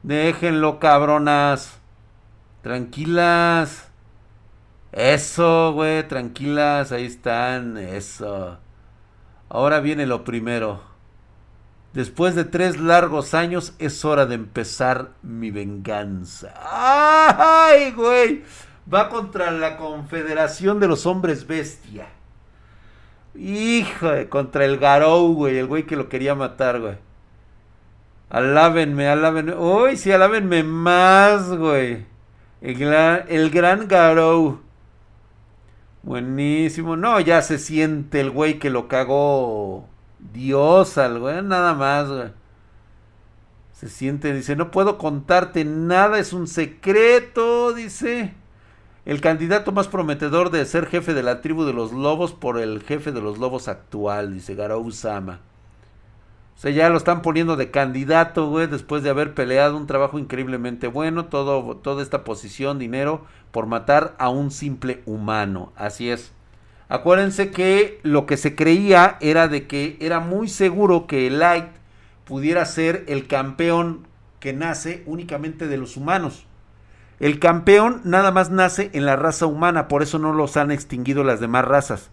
Déjenlo, cabronas. Tranquilas. Eso, güey, tranquilas, ahí están, eso. Ahora viene lo primero. Después de tres largos años es hora de empezar mi venganza. ¡Ay, güey! Va contra la Confederación de los Hombres Bestia. Hijo, contra el Garou, güey, el güey que lo quería matar, güey. Alábenme, alábenme. Uy, sí, alábenme más, güey. El gran, el gran Garou. Buenísimo. No, ya se siente el güey que lo cagó Dios, al güey, nada más. Se siente, dice, no puedo contarte nada, es un secreto, dice. El candidato más prometedor de ser jefe de la tribu de los lobos por el jefe de los lobos actual, dice Garou Sama. O sea, ya lo están poniendo de candidato, güey, después de haber peleado un trabajo increíblemente bueno, todo, toda esta posición, dinero, por matar a un simple humano. Así es. Acuérdense que lo que se creía era de que era muy seguro que Light pudiera ser el campeón que nace únicamente de los humanos. El campeón nada más nace en la raza humana, por eso no los han extinguido las demás razas.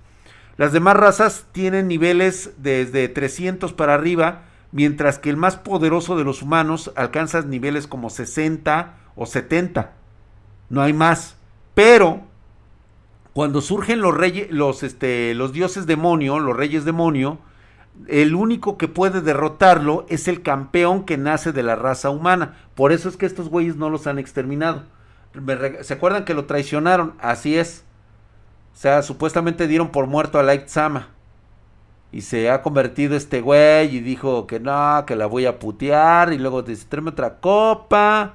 Las demás razas tienen niveles desde 300 para arriba, mientras que el más poderoso de los humanos alcanza niveles como 60 o 70. No hay más. Pero cuando surgen los reyes, los, este, los dioses demonio, los reyes demonio, el único que puede derrotarlo es el campeón que nace de la raza humana. Por eso es que estos güeyes no los han exterminado. ¿Se acuerdan que lo traicionaron? Así es. O sea, supuestamente dieron por muerto a Light Sama. Y se ha convertido este güey y dijo que no, que la voy a putear. Y luego dice, tráeme otra copa.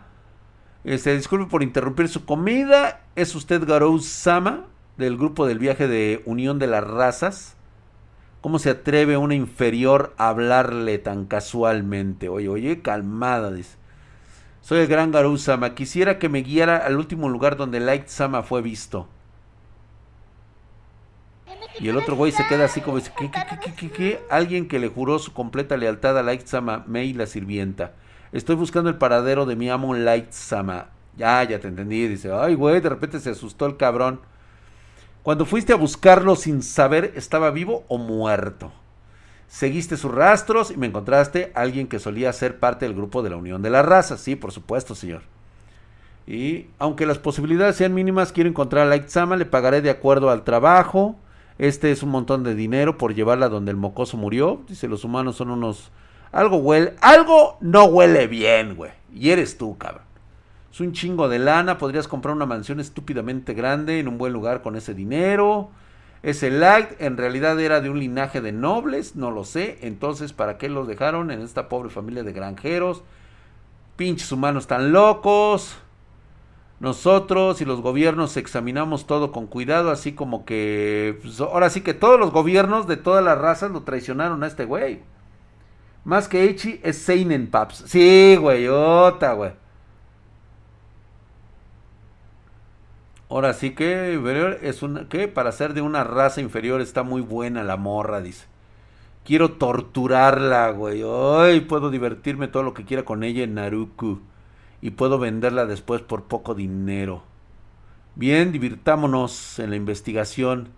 Se disculpe por interrumpir su comida. ¿Es usted Garou Sama? Del grupo del viaje de Unión de las Razas. ¿Cómo se atreve una inferior a hablarle tan casualmente? Oye, oye, calmada, dice. Soy el gran Garou Sama. Quisiera que me guiara al último lugar donde Light Sama fue visto. Y el otro güey se queda así como dice, ¿qué, qué, qué, qué? Alguien que le juró su completa lealtad a Light Sama, Mei la sirvienta. Estoy buscando el paradero de mi amo Light Sama. Ya, ya te entendí. Dice, ay güey, de repente se asustó el cabrón. Cuando fuiste a buscarlo sin saber, ¿estaba vivo o muerto? Seguiste sus rastros y me encontraste a alguien que solía ser parte del grupo de la Unión de la Raza. Sí, por supuesto, señor. Y aunque las posibilidades sean mínimas, quiero encontrar a Light Sama, le pagaré de acuerdo al trabajo. Este es un montón de dinero por llevarla donde el mocoso murió. Dice, los humanos son unos... Algo huele... Algo no huele bien, güey. Y eres tú, cabrón. Es un chingo de lana. Podrías comprar una mansión estúpidamente grande en un buen lugar con ese dinero. Ese Light en realidad era de un linaje de nobles, no lo sé. Entonces, ¿para qué lo dejaron en esta pobre familia de granjeros? Pinches humanos tan locos. Nosotros y los gobiernos examinamos todo con cuidado, así como que pues, ahora sí que todos los gobiernos de todas las razas lo traicionaron a este güey. Más que Echi es Seinen Paps. Sí, güey, otra, güey. Ahora sí que es una que para ser de una raza inferior está muy buena la morra, dice. Quiero torturarla, güey. Ay, puedo divertirme todo lo que quiera con ella en Naruku y puedo venderla después por poco dinero. Bien, divirtámonos en la investigación.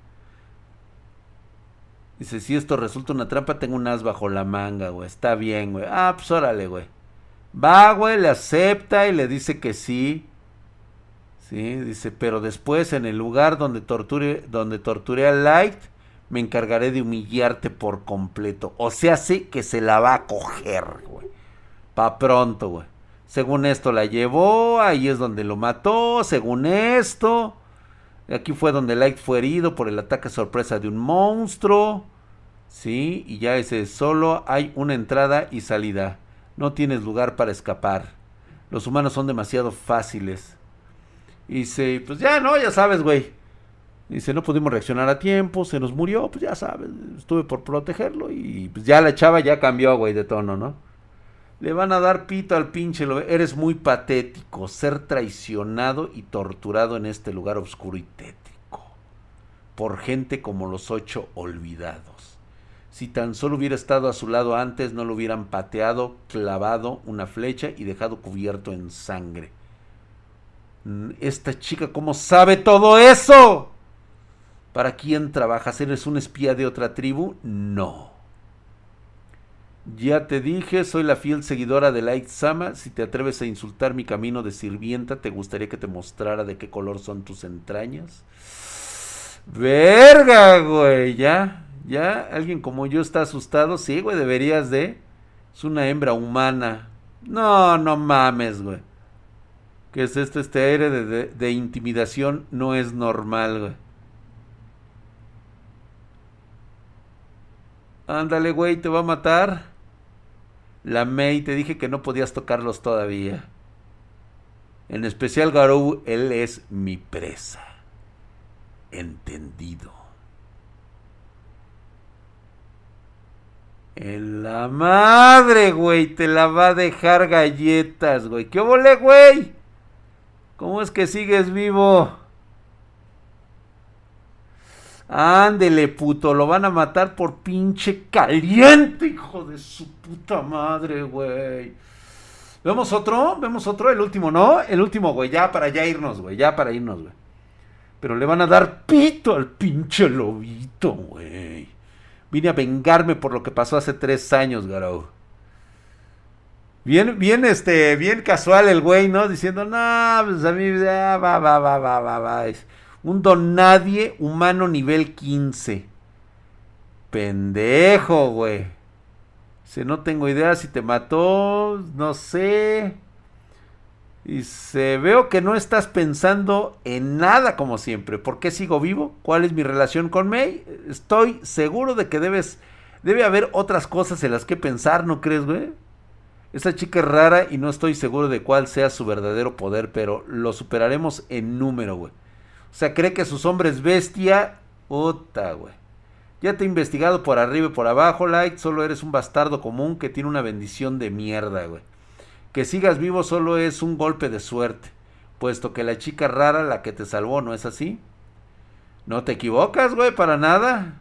Dice, si esto resulta una trampa, tengo un as bajo la manga, güey. Está bien, güey. Ah, pues órale, güey. Va, güey, le acepta y le dice que sí. Sí, dice, pero después en el lugar donde torture, donde torturé a Light, me encargaré de humillarte por completo. O sea, sí que se la va a coger, güey. Pa' pronto, güey. Según esto la llevó, ahí es donde lo mató, según esto. Aquí fue donde Light fue herido por el ataque sorpresa de un monstruo. Sí, y ya ese solo hay una entrada y salida. No tienes lugar para escapar. Los humanos son demasiado fáciles. Y pues ya no, ya sabes, güey. Dice, no pudimos reaccionar a tiempo, se nos murió, pues ya sabes, estuve por protegerlo y pues ya la chava ya cambió, güey, de tono, ¿no? Le van a dar pito al pinche, lo, eres muy patético, ser traicionado y torturado en este lugar oscuro y tétrico, por gente como los ocho olvidados. Si tan solo hubiera estado a su lado antes, no lo hubieran pateado, clavado una flecha y dejado cubierto en sangre esta chica, ¿cómo sabe todo eso? ¿Para quién trabajas? ¿Eres un espía de otra tribu? No. Ya te dije, soy la fiel seguidora de Light Sama. Si te atreves a insultar mi camino de sirvienta, ¿te gustaría que te mostrara de qué color son tus entrañas? Verga, güey, ya, ya, alguien como yo está asustado. Sí, güey, deberías de. Es una hembra humana. No, no mames, güey. ¿Qué es esto? Este aire de, intimidación no es normal, güey. Ándale, güey, te va a matar. La May, te dije que no podías tocarlos todavía. En especial Garou, él es mi presa. Entendido. En la madre, güey, te la va a dejar galletas, güey. ¿Qué volé, güey? ¿Cómo es que sigues vivo? Ándele, puto, lo van a matar por pinche caliente, hijo de su puta madre, güey. ¿Vemos otro? ¿Vemos otro? El último, ¿no? El último, güey, ya para ya irnos, güey, ya para irnos, güey. Pero le van a dar pito al pinche lobito, güey. Vine a vengarme por lo que pasó hace tres años, Garou. Bien, bien, este, bien casual el güey, ¿no? Diciendo, no, pues a mí, va, va, va, va, va, va. un don nadie humano nivel 15. Pendejo, güey. Si no tengo idea si te mató, no sé. Se veo que no estás pensando en nada como siempre. ¿Por qué sigo vivo? ¿Cuál es mi relación con May? Estoy seguro de que debes, debe haber otras cosas en las que pensar, ¿no crees, güey? Esta chica es rara y no estoy seguro de cuál sea su verdadero poder, pero lo superaremos en número, güey. O sea, cree que sus hombres bestia. Puta, güey. Ya te he investigado por arriba y por abajo, Light. Solo eres un bastardo común que tiene una bendición de mierda, güey. Que sigas vivo solo es un golpe de suerte, puesto que la chica rara la que te salvó, ¿no es así? No te equivocas, güey, para nada.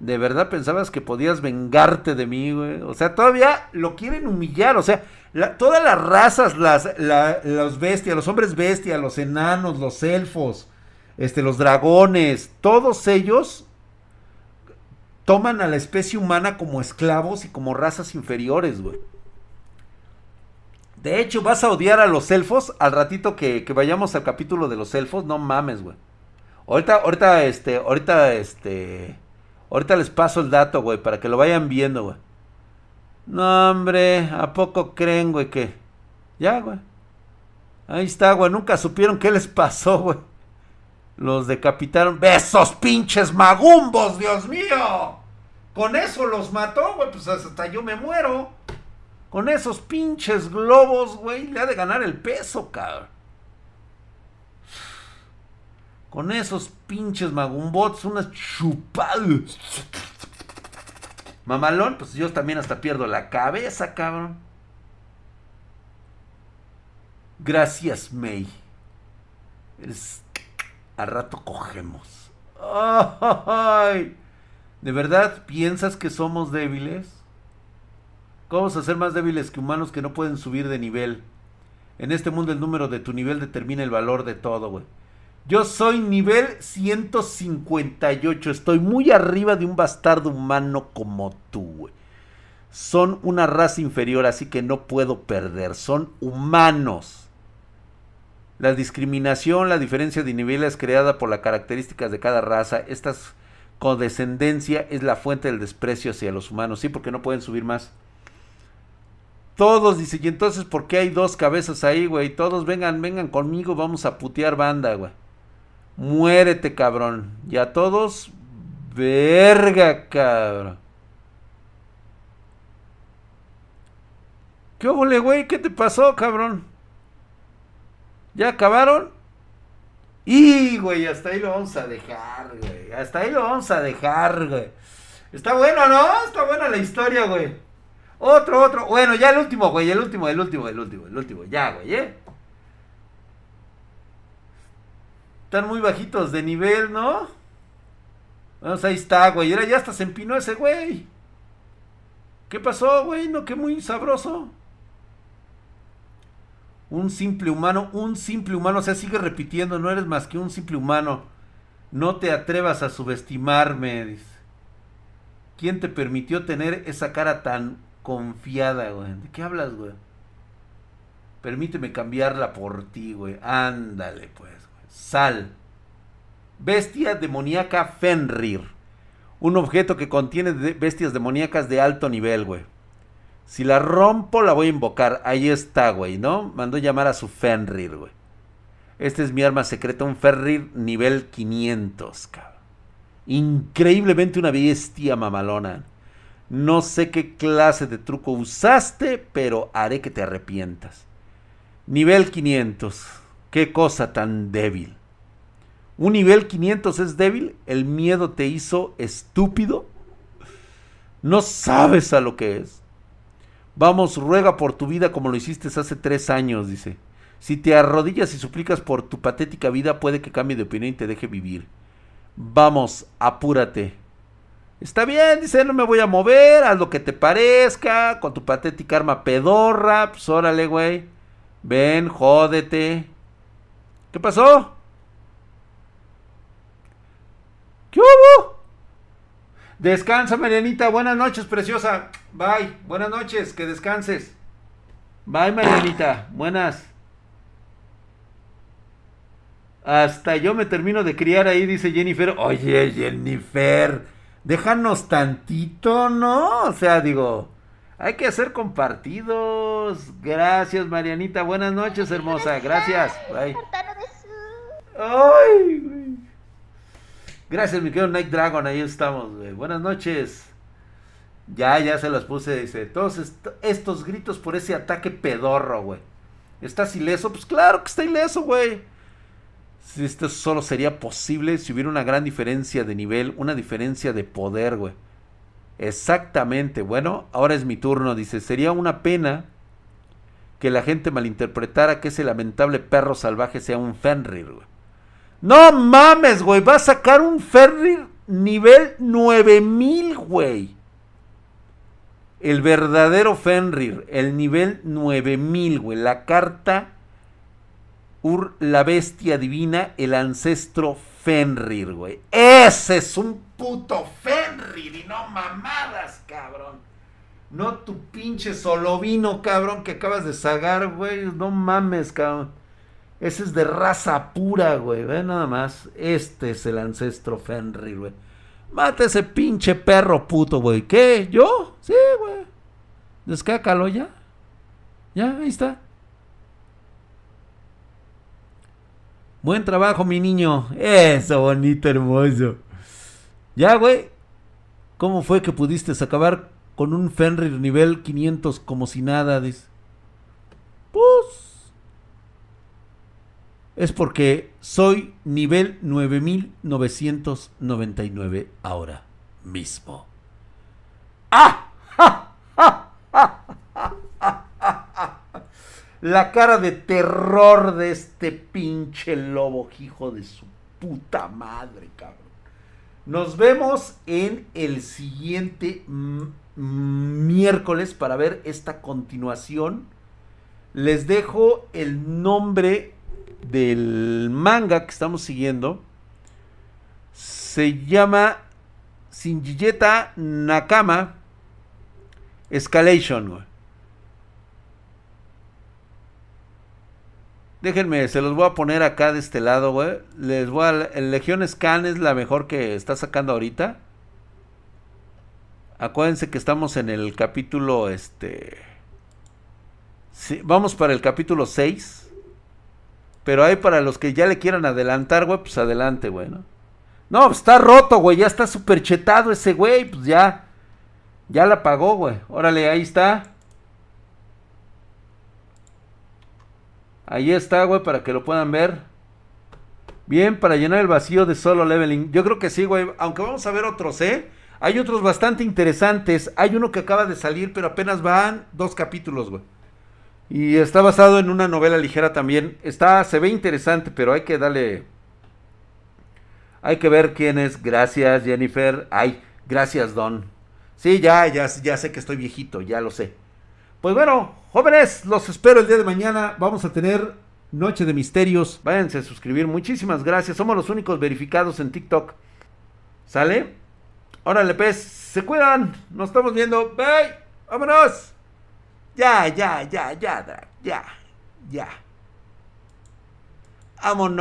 ¿De verdad pensabas que podías vengarte de mí, güey? O sea, todavía lo quieren humillar. O sea, todas las razas, las, los bestias, los hombres bestias, los enanos, los elfos, este, los dragones, todos ellos toman a la especie humana como esclavos y como razas inferiores, güey. De hecho, vas a odiar a los elfos al ratito que, que vayamos al capítulo de los elfos. No mames, güey. Ahorita, ahorita, este, ahorita, este, ahorita les paso el dato, güey, para que lo vayan viendo, güey. No, hombre, ¿a poco creen, güey, que? Ya, güey. Ahí está, güey. Nunca supieron qué les pasó, güey. Los decapitaron. ¡Besos, pinches magumbos, Dios mío! Con eso los mató, güey. Pues hasta yo me muero. Con esos pinches globos, güey. Le ha de ganar el peso, cabrón. Con esos pinches magumbots, unas chupadas. Mamalón, pues yo también hasta pierdo la cabeza, cabrón. Gracias, May. Al rato cogemos. Ay. ¿De verdad piensas que somos débiles? ¿Cómo vamos a ser más débiles que humanos que no pueden subir de nivel? En este mundo el número de tu nivel determina el valor de todo, güey. Yo soy nivel 158. Estoy muy arriba de un bastardo humano como tú, güey. Son una raza inferior, así que no puedo perder. Son humanos. La discriminación, la diferencia de niveles creada por las características de cada raza, esta condescendencia es la fuente del desprecio hacia los humanos. Sí, porque no pueden subir más. Todos, dice, y entonces, ¿por qué hay dos cabezas ahí, güey? Todos vengan, vengan conmigo, vamos a putear banda, güey. Muérete, cabrón. Y a todos, verga, cabrón. ¿Qué óvole, güey? ¿Qué te pasó, cabrón? ¿Ya acabaron? Y, güey, hasta ahí lo vamos a dejar, güey. Hasta ahí lo vamos a dejar, güey. Está bueno, ¿no? Está buena la historia, güey. Otro, otro. Bueno, ya el último, güey. El último, el último, el último, el último. Ya, güey, ¿eh? Están muy bajitos de nivel, ¿no? Vamos, ahí está, güey. Ahora ya hasta se empinó ese güey. ¿Qué pasó, güey? No, que muy sabroso. Un simple humano, un simple humano. O sea, sigue repitiendo, no eres más que un simple humano. No te atrevas a subestimarme, dice. ¿Quién te permitió tener esa cara tan confiada, güey? ¿De qué hablas, güey? Permíteme cambiarla por ti, güey. Ándale, pues. Sal. Bestia demoníaca Fenrir. Un objeto que contiene bestias demoníacas de alto nivel, güey. Si la rompo, la voy a invocar. Ahí está, güey, ¿no? Mandó llamar a su Fenrir, güey. Este es mi arma secreta, un Fenrir nivel 500, cabrón. Increíblemente una bestia mamalona. No sé qué clase de truco usaste, pero haré que te arrepientas. Nivel 500. Qué cosa tan débil. Un nivel 500 es débil, el miedo te hizo estúpido. No sabes a lo que es. Vamos, ruega por tu vida como lo hiciste hace tres años, dice. Si te arrodillas y suplicas por tu patética vida, puede que cambie de opinión y te deje vivir. Vamos, apúrate. Está bien, dice, no me voy a mover, haz lo que te parezca, con tu patética arma pedorra, pues órale, güey. Ven, jódete. ¿Qué pasó? ¿Qué hubo? Descansa, Marianita. Buenas noches, preciosa. Bye. Buenas noches. Que descanses. Bye, Marianita. Buenas. Hasta yo me termino de criar ahí, dice Jennifer. Oye, Jennifer, déjanos tantito, ¿no? O sea, digo, hay que hacer compartidos. Gracias, Marianita. Buenas noches, hermosa. Gracias. Bye. Ay, Gracias, mi querido Night Dragon. Ahí estamos, Buenas noches. Ya, ya se las puse. Dice, todos estos gritos por ese ataque pedorro, güey. ¿Estás ileso? Pues claro que está ileso, güey. Si esto solo sería posible si hubiera una gran diferencia de nivel, una diferencia de poder, güey. Exactamente. Bueno, ahora es mi turno. Dice, sería una pena que la gente malinterpretara que ese lamentable perro salvaje sea un Fenrir, güey. No mames, güey. Va a sacar un Fenrir nivel 9000, güey. El verdadero Fenrir, el nivel 9000, güey. La carta Ur, la bestia divina, el ancestro Fenrir, güey. Ese es un puto Fenrir y no mamadas, cabrón. No tu pinche solovino, cabrón, que acabas de sagar, güey. No mames, cabrón. Ese es de raza pura, güey. Ve nada más. Este es el ancestro Fenrir, güey. Mata ese pinche perro puto, güey. ¿Qué? ¿Yo? Sí, güey. Descácalo ya. Ya, ahí está. Buen trabajo, mi niño. Eso, bonito, hermoso. Ya, güey. ¿Cómo fue que pudiste acabar con un Fenrir nivel 500 como si nada? Dice. Pues. Es porque soy nivel 9999 ahora mismo. ¡Ah! ¡Ja! *laughs* La cara de terror de este pinche lobo, hijo de su puta madre, cabrón. Nos vemos en el siguiente miércoles para ver esta continuación. Les dejo el nombre del manga que estamos siguiendo. Se llama Shinjiyeta Nakama Escalation. Déjenme, se los voy a poner acá de este lado, güey. Les voy a... El Legión Scan es la mejor que está sacando ahorita. Acuérdense que estamos en el capítulo, este... vamos para el capítulo 6. Pero hay para los que ya le quieran adelantar, güey, pues adelante, güey, ¿no? No, pues está roto, güey. Ya está súper chetado ese güey. Pues ya. Ya la pagó, güey. Órale, ahí está. Ahí está, güey, para que lo puedan ver. Bien, para llenar el vacío de solo leveling. Yo creo que sí, güey. Aunque vamos a ver otros, ¿eh? Hay otros bastante interesantes. Hay uno que acaba de salir, pero apenas van dos capítulos, güey. Y está basado en una novela ligera también. Está, se ve interesante, pero hay que darle. Hay que ver quién es. Gracias, Jennifer. Ay, gracias, Don. Sí, ya, ya, ya sé que estoy viejito, ya lo sé. Pues bueno, jóvenes, los espero el día de mañana. Vamos a tener Noche de Misterios. Váyanse a suscribir. Muchísimas gracias. Somos los únicos verificados en TikTok. ¿Sale? Órale, pues. Se cuidan. Nos estamos viendo. Bye. Vámonos. Ya, ya, ya, ya, ya, ya. Vámonos.